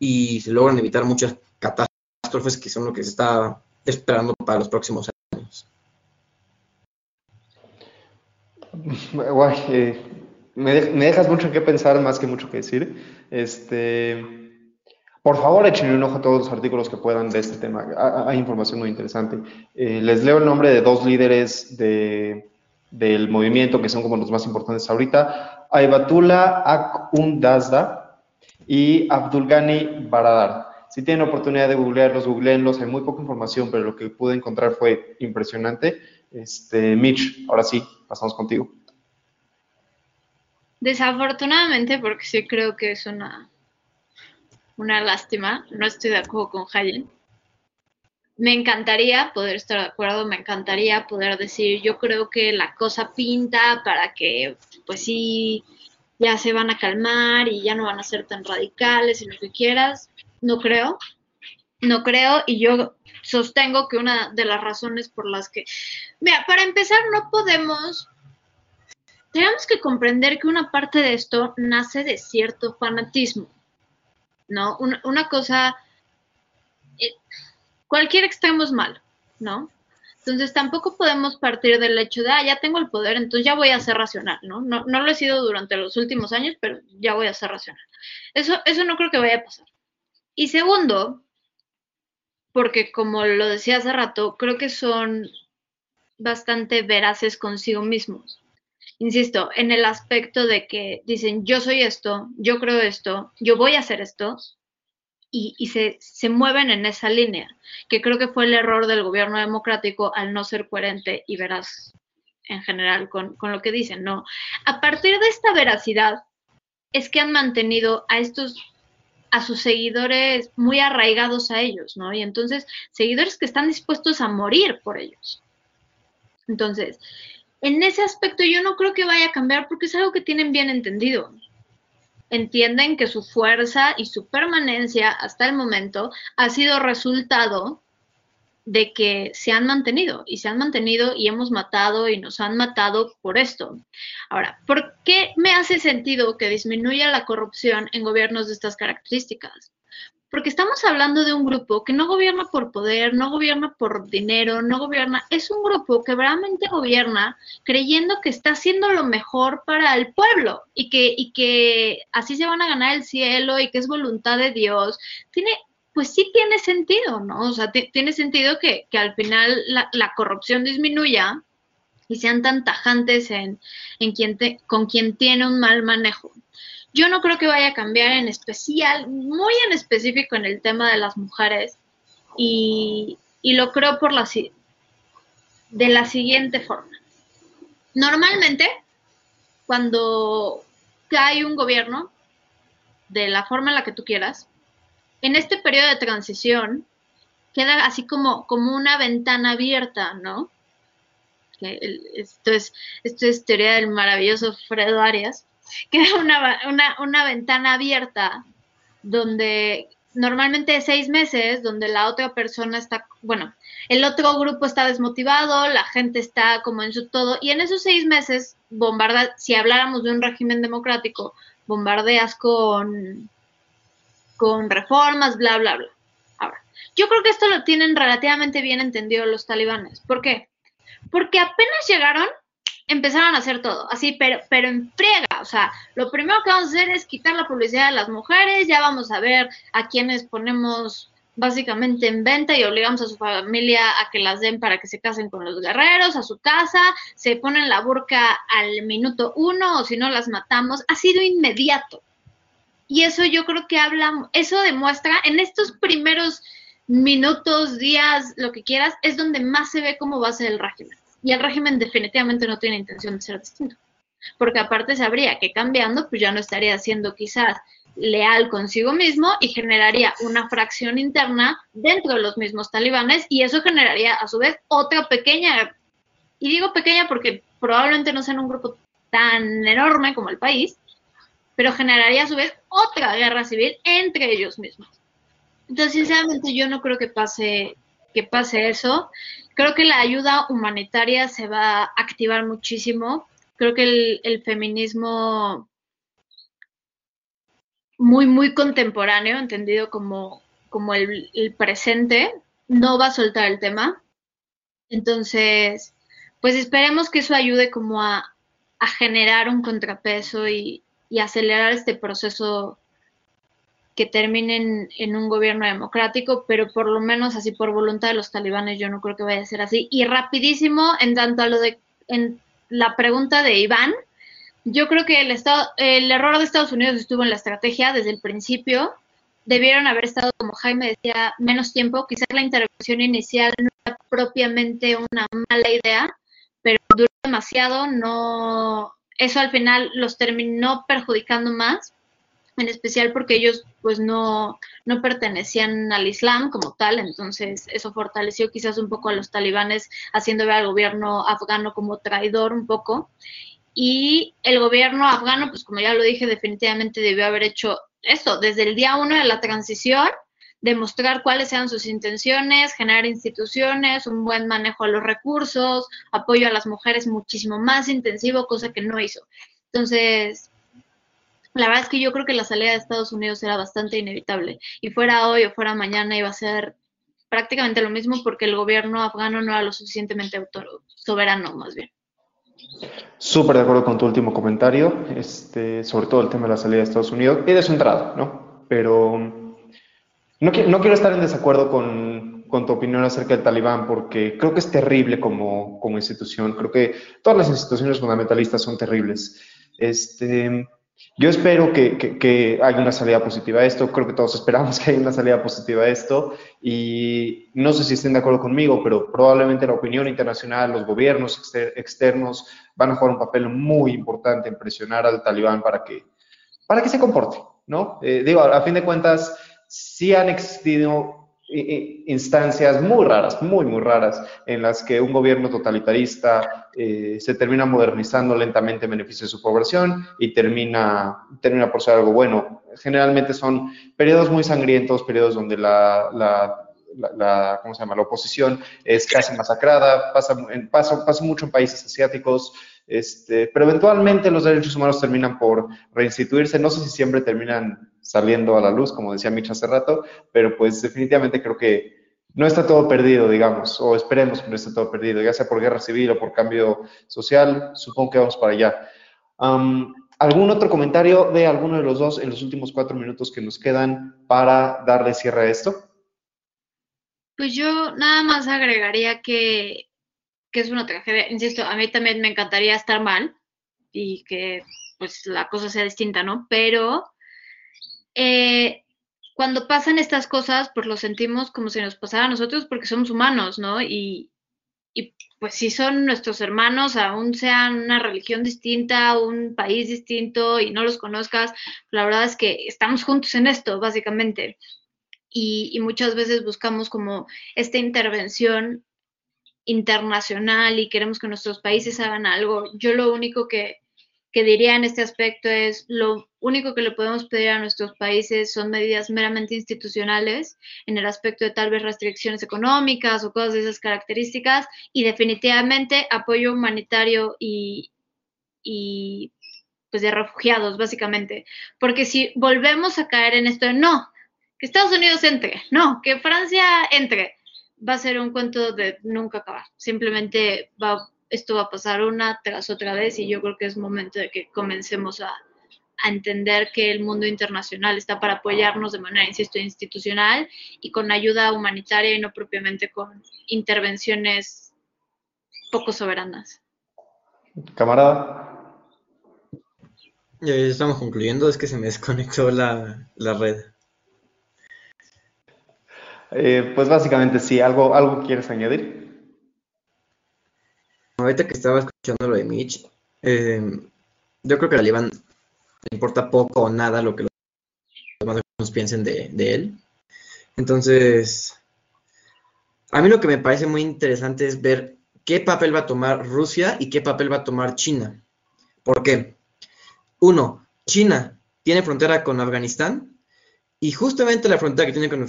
y se logran evitar muchas catástrofes que son lo que se está esperando para los próximos años. Eh, me, dejas mucho que pensar más que mucho que decir. Este, por favor, echen un ojo a todos los artículos que puedan de este tema. Hay, información muy interesante. Eh, les leo el nombre de dos líderes de, del movimiento que son como los más importantes ahorita. Aybatullah Akundazda y Abdulgani Baradar. Si tienen oportunidad de googlearlos, googleenlos. Hay muy poca información, pero lo que pude encontrar fue impresionante. Este, Mitch, ahora sí, pasamos contigo. Desafortunadamente, porque sí creo que es una, una lástima, no estoy de acuerdo con Hayen. Me encantaría poder estar de acuerdo, me encantaría poder decir, yo creo que la cosa pinta para que, pues sí, ya se van a calmar y ya no van a ser tan radicales y lo que quieras. No creo, no creo y yo sostengo que una de las razones por las que, mira, para empezar no podemos, tenemos que comprender que una parte de esto nace de cierto fanatismo. ¿no? Una, cosa, eh, cualquier extremo es malo, ¿no? Entonces tampoco podemos partir del hecho de, ah, ya tengo el poder, entonces ya voy a ser racional, ¿no? No, no lo he sido durante los últimos años, pero ya voy a ser racional. Eso, eso no creo que vaya a pasar. Y segundo, porque como lo decía hace rato, creo que son bastante veraces consigo mismos. Insisto, en el aspecto de que dicen, yo soy esto, yo creo esto, yo voy a hacer esto, y, se, se, mueven en esa línea, que creo que fue el error del gobierno democrático al no ser coherente y veraz en general con, con lo que dicen, ¿no? A partir de esta veracidad es que han mantenido a estos a sus seguidores muy arraigados a ellos, ¿no? Y entonces, seguidores que están dispuestos a morir por ellos. Entonces, en ese aspecto yo no creo que vaya a cambiar porque es algo que tienen bien entendido entienden que su fuerza y su permanencia hasta el momento ha sido resultado de que se han mantenido y se han mantenido y hemos matado y nos han matado por esto. Ahora, ¿por qué me hace sentido que disminuya la corrupción en gobiernos de estas características? porque estamos hablando de un grupo que no gobierna por poder, no gobierna por dinero, no gobierna, es un grupo que realmente gobierna creyendo que está haciendo lo mejor para el pueblo y que, y que así se van a ganar el cielo y que es voluntad de Dios. Tiene, pues sí tiene sentido, ¿no? O sea, tiene sentido que, que al final la, corrupción disminuya y sean tan tajantes en, en con quien tiene un mal manejo. Yo no creo que vaya a cambiar en especial, muy en específico en el tema de las mujeres y, lo creo por la, de la siguiente forma. Normalmente, cuando cae un gobierno, de la forma en la que tú quieras, en este periodo de transición queda así como, como una ventana abierta, ¿no? Esto es, esto es teoría del maravilloso Fredo Arias, queda una, una, una ventana abierta donde normalmente seis meses, donde la otra persona está, bueno, el otro grupo está desmotivado, la gente está como en su todo, y en esos seis meses bombarda, si habláramos de un régimen democrático, bombardeas con, con reformas, bla, bla, bla. Ahora, yo creo que esto lo tienen relativamente bien entendido los talibanes. ¿Por qué? Porque apenas llegaron, empezaron a hacer todo, así, pero, pero en friega, o sea, lo primero que vamos a hacer es quitar la publicidad de las mujeres, ya vamos a ver a quienes ponemos básicamente en venta y obligamos a su familia a que las den para que se casen con los guerreros, a su casa, se ponen la burca al minuto uno o si no las matamos, ha sido inmediato. Y eso yo creo que habla, eso demuestra en estos primeros minutos, días, lo que quieras, es donde más se ve cómo va a ser el régimen. Y el régimen definitivamente no tiene intención de ser distinto. Porque aparte sabría que cambiando, pues ya no estaría siendo quizás leal consigo mismo y generaría una fracción interna dentro de los mismos talibanes y eso generaría a su vez otra pequeña, y digo pequeña porque probablemente no sean un grupo tan enorme como el país, pero generaría a su vez otra guerra civil entre ellos mismos. Entonces, sinceramente, yo no creo que pase, que pase eso. Creo que la ayuda humanitaria se va a activar muchísimo. Creo que el, feminismo muy, muy contemporáneo, entendido como, como el, presente, no va a soltar el tema. Entonces, pues esperemos que eso ayude como a, generar un contrapeso y, y, acelerar este proceso que terminen en un gobierno democrático, pero por lo menos así por voluntad de los talibanes yo no creo que vaya a ser así. Y rapidísimo, en tanto a lo de en la pregunta de Iván, yo creo que el, estado, el error de Estados Unidos estuvo en la estrategia desde el principio. Debieron haber estado, como Jaime decía, menos tiempo. Quizás la intervención inicial no era propiamente una mala idea, pero duró demasiado. No, eso al final los terminó perjudicando más en especial porque ellos pues no, no pertenecían al Islam como tal, entonces eso fortaleció quizás un poco a los talibanes haciendo ver al gobierno afgano como traidor un poco. Y el gobierno afgano, pues como ya lo dije, definitivamente debió haber hecho eso, desde el día uno de la transición, demostrar cuáles eran sus intenciones, generar instituciones, un buen manejo de los recursos, apoyo a las mujeres muchísimo más intensivo, cosa que no hizo. Entonces, la verdad es que yo creo que la salida de Estados Unidos era bastante inevitable. Y fuera hoy o fuera mañana iba a ser prácticamente lo mismo porque el gobierno afgano no era lo suficientemente soberano, más bien. Súper de acuerdo con tu último comentario, este, sobre todo el tema de la salida de Estados Unidos y de su entrada, ¿no? Pero no, quiero estar en desacuerdo con, tu opinión acerca del talibán porque creo que es terrible como, institución. Creo que todas las instituciones fundamentalistas son terribles. Este, yo espero que, haya una salida positiva a esto, creo que todos esperamos que haya una salida positiva a esto y no sé si estén de acuerdo conmigo, pero probablemente la opinión internacional, los gobiernos externos van a jugar un papel muy importante en presionar al talibán para que, para que se comporte, ¿no? Eh, digo, a fin de cuentas, sí han existido instancias muy raras, muy, muy raras, en las que un gobierno totalitarista eh, se termina modernizando lentamente en beneficio de su población y termina, termina por ser algo bueno. Generalmente son periodos muy sangrientos, periodos donde la, la, ¿cómo se llama? la oposición es casi masacrada, pasa, pasa mucho en países asiáticos, este, pero eventualmente los derechos humanos terminan por reinstituirse. No sé si siempre terminan saliendo a la luz, como decía Mitch hace rato, pero pues definitivamente creo que no está todo perdido, digamos, o esperemos que no esté todo perdido, ya sea por guerra civil o por cambio social, supongo que vamos para allá. ¿Algún otro comentario de alguno de los dos en los últimos cuatro minutos que nos quedan para darle cierre a esto? Pues yo nada más agregaría que que es una tragedia. Insisto, a mí también me encantaría estar mal y que pues la cosa sea distinta, ¿no? Pero eh, cuando pasan estas cosas, pues lo sentimos como si nos pasara a nosotros porque somos humanos, ¿no? Y, y pues si son nuestros hermanos, aún sean una religión distinta, un país distinto y no los conozcas, la verdad es que estamos juntos en esto, básicamente. Y, y muchas veces buscamos como esta intervención internacional y queremos que nuestros países hagan algo, yo lo único que, diría en este aspecto es lo único que le podemos pedir a nuestros países son medidas meramente institucionales en el aspecto de tal vez restricciones económicas o cosas de esas características y definitivamente apoyo humanitario y, y pues de refugiados básicamente. Porque si volvemos a caer en esto de no que Estados Unidos entre no que Francia entre va a ser un cuento de nunca acabar. Simplemente va, esto va a pasar una tras otra vez y yo creo que es momento de que comencemos a, a entender que el mundo internacional está para apoyarnos de manera, insisto, institucional y con ayuda humanitaria y no propiamente con intervenciones poco soberanas. Camarada. Ya estamos concluyendo, es que se me desconectó la, la red. Eh, pues básicamente sí, ¿algo, ¿algo quieres añadir? Ahorita que estaba escuchando lo de Mitch, eh, yo creo que a Talibán le importa poco o nada lo que los demás piensen de, de él. Entonces, a mí lo que me parece muy interesante es ver qué papel va a tomar Rusia y qué papel va a tomar China. ¿Por qué? Uno, China tiene frontera con Afganistán y justamente la frontera que tiene con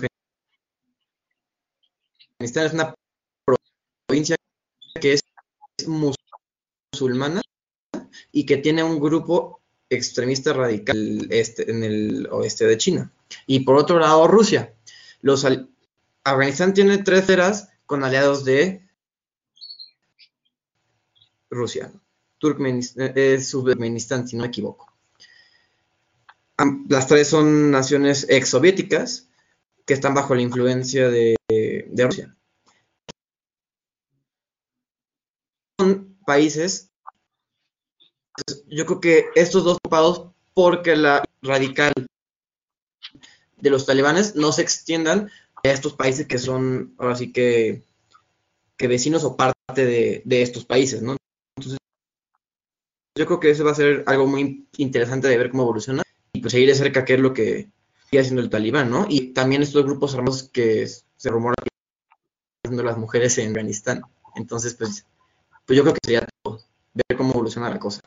Afganistán es una provincia que es musulmana y que tiene un grupo extremista radical este, en el oeste de China. Y por otro lado, Rusia. Los Afganistán tiene tres eras con aliados de Rusia. Turkmenistán, es Turkmenistán, si no me equivoco. Las tres son naciones exsoviéticas que están bajo la influencia de, Rusia. Son países, pues, yo creo que estos dos ocupados porque la radical de los talibanes no se extiendan a estos países que son ahora sí que, que vecinos o parte de, de, estos países, ¿no? Entonces, yo creo que eso va a ser algo muy interesante de ver cómo evoluciona y pues seguir de cerca qué es lo que, sigue siendo el talibán, ¿no? Y también estos grupos armados que se rumora están las mujeres en Afganistán. Entonces, pues, pues yo creo que sería todo, ver cómo evoluciona la cosa.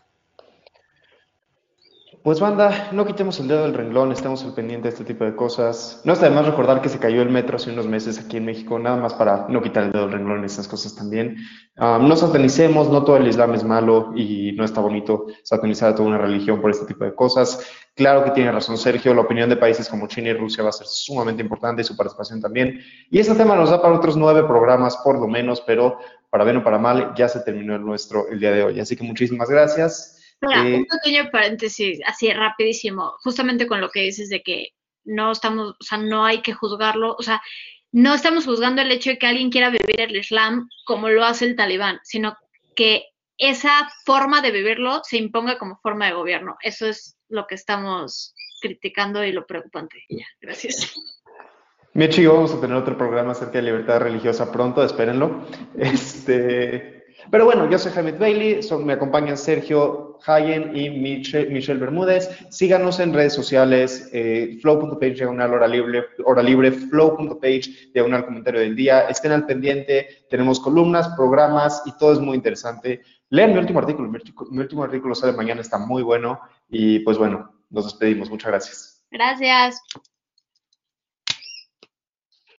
Pues banda, no quitemos el dedo del renglón, estemos al pendiente de este tipo de cosas. No está de más recordar que se cayó el metro hace unos meses aquí en México, nada más para no quitar el dedo del renglón en estas cosas también. No satanicemos, no todo el Islam es malo y no está bonito satanizar a toda una religión por este tipo de cosas. Claro que tiene razón Sergio, la opinión de países como China y Rusia va a ser sumamente importante y su participación también. Y este tema nos da para otros nueve programas por lo menos, pero para bien o para mal ya se terminó el nuestro el día de hoy. Así que muchísimas gracias. Eh, un pequeño paréntesis, así rapidísimo, justamente con lo que dices de que no estamos, o sea, no hay que juzgarlo, o sea, no estamos juzgando el hecho de que alguien quiera vivir el Islam como lo hace el talibán, sino que esa forma de vivirlo se imponga como forma de gobierno. Eso es lo que estamos criticando y lo preocupante. Ya, gracias. Mechi vamos a tener otro programa acerca de libertad religiosa pronto, espérenlo. Este, pero bueno, yo soy Jaime Bailey, son, me acompañan Sergio Hayen y Michelle, Bermúdez. Síganos en redes sociales, eh, flow.page diagonal hora libre, hora libre, flow.page diagonal comentario del día. Estén al pendiente, tenemos columnas, programas y todo es muy interesante. Lean mi último artículo- mi último artículo sale mañana, está muy bueno. Y pues bueno, nos despedimos. Muchas gracias. Gracias.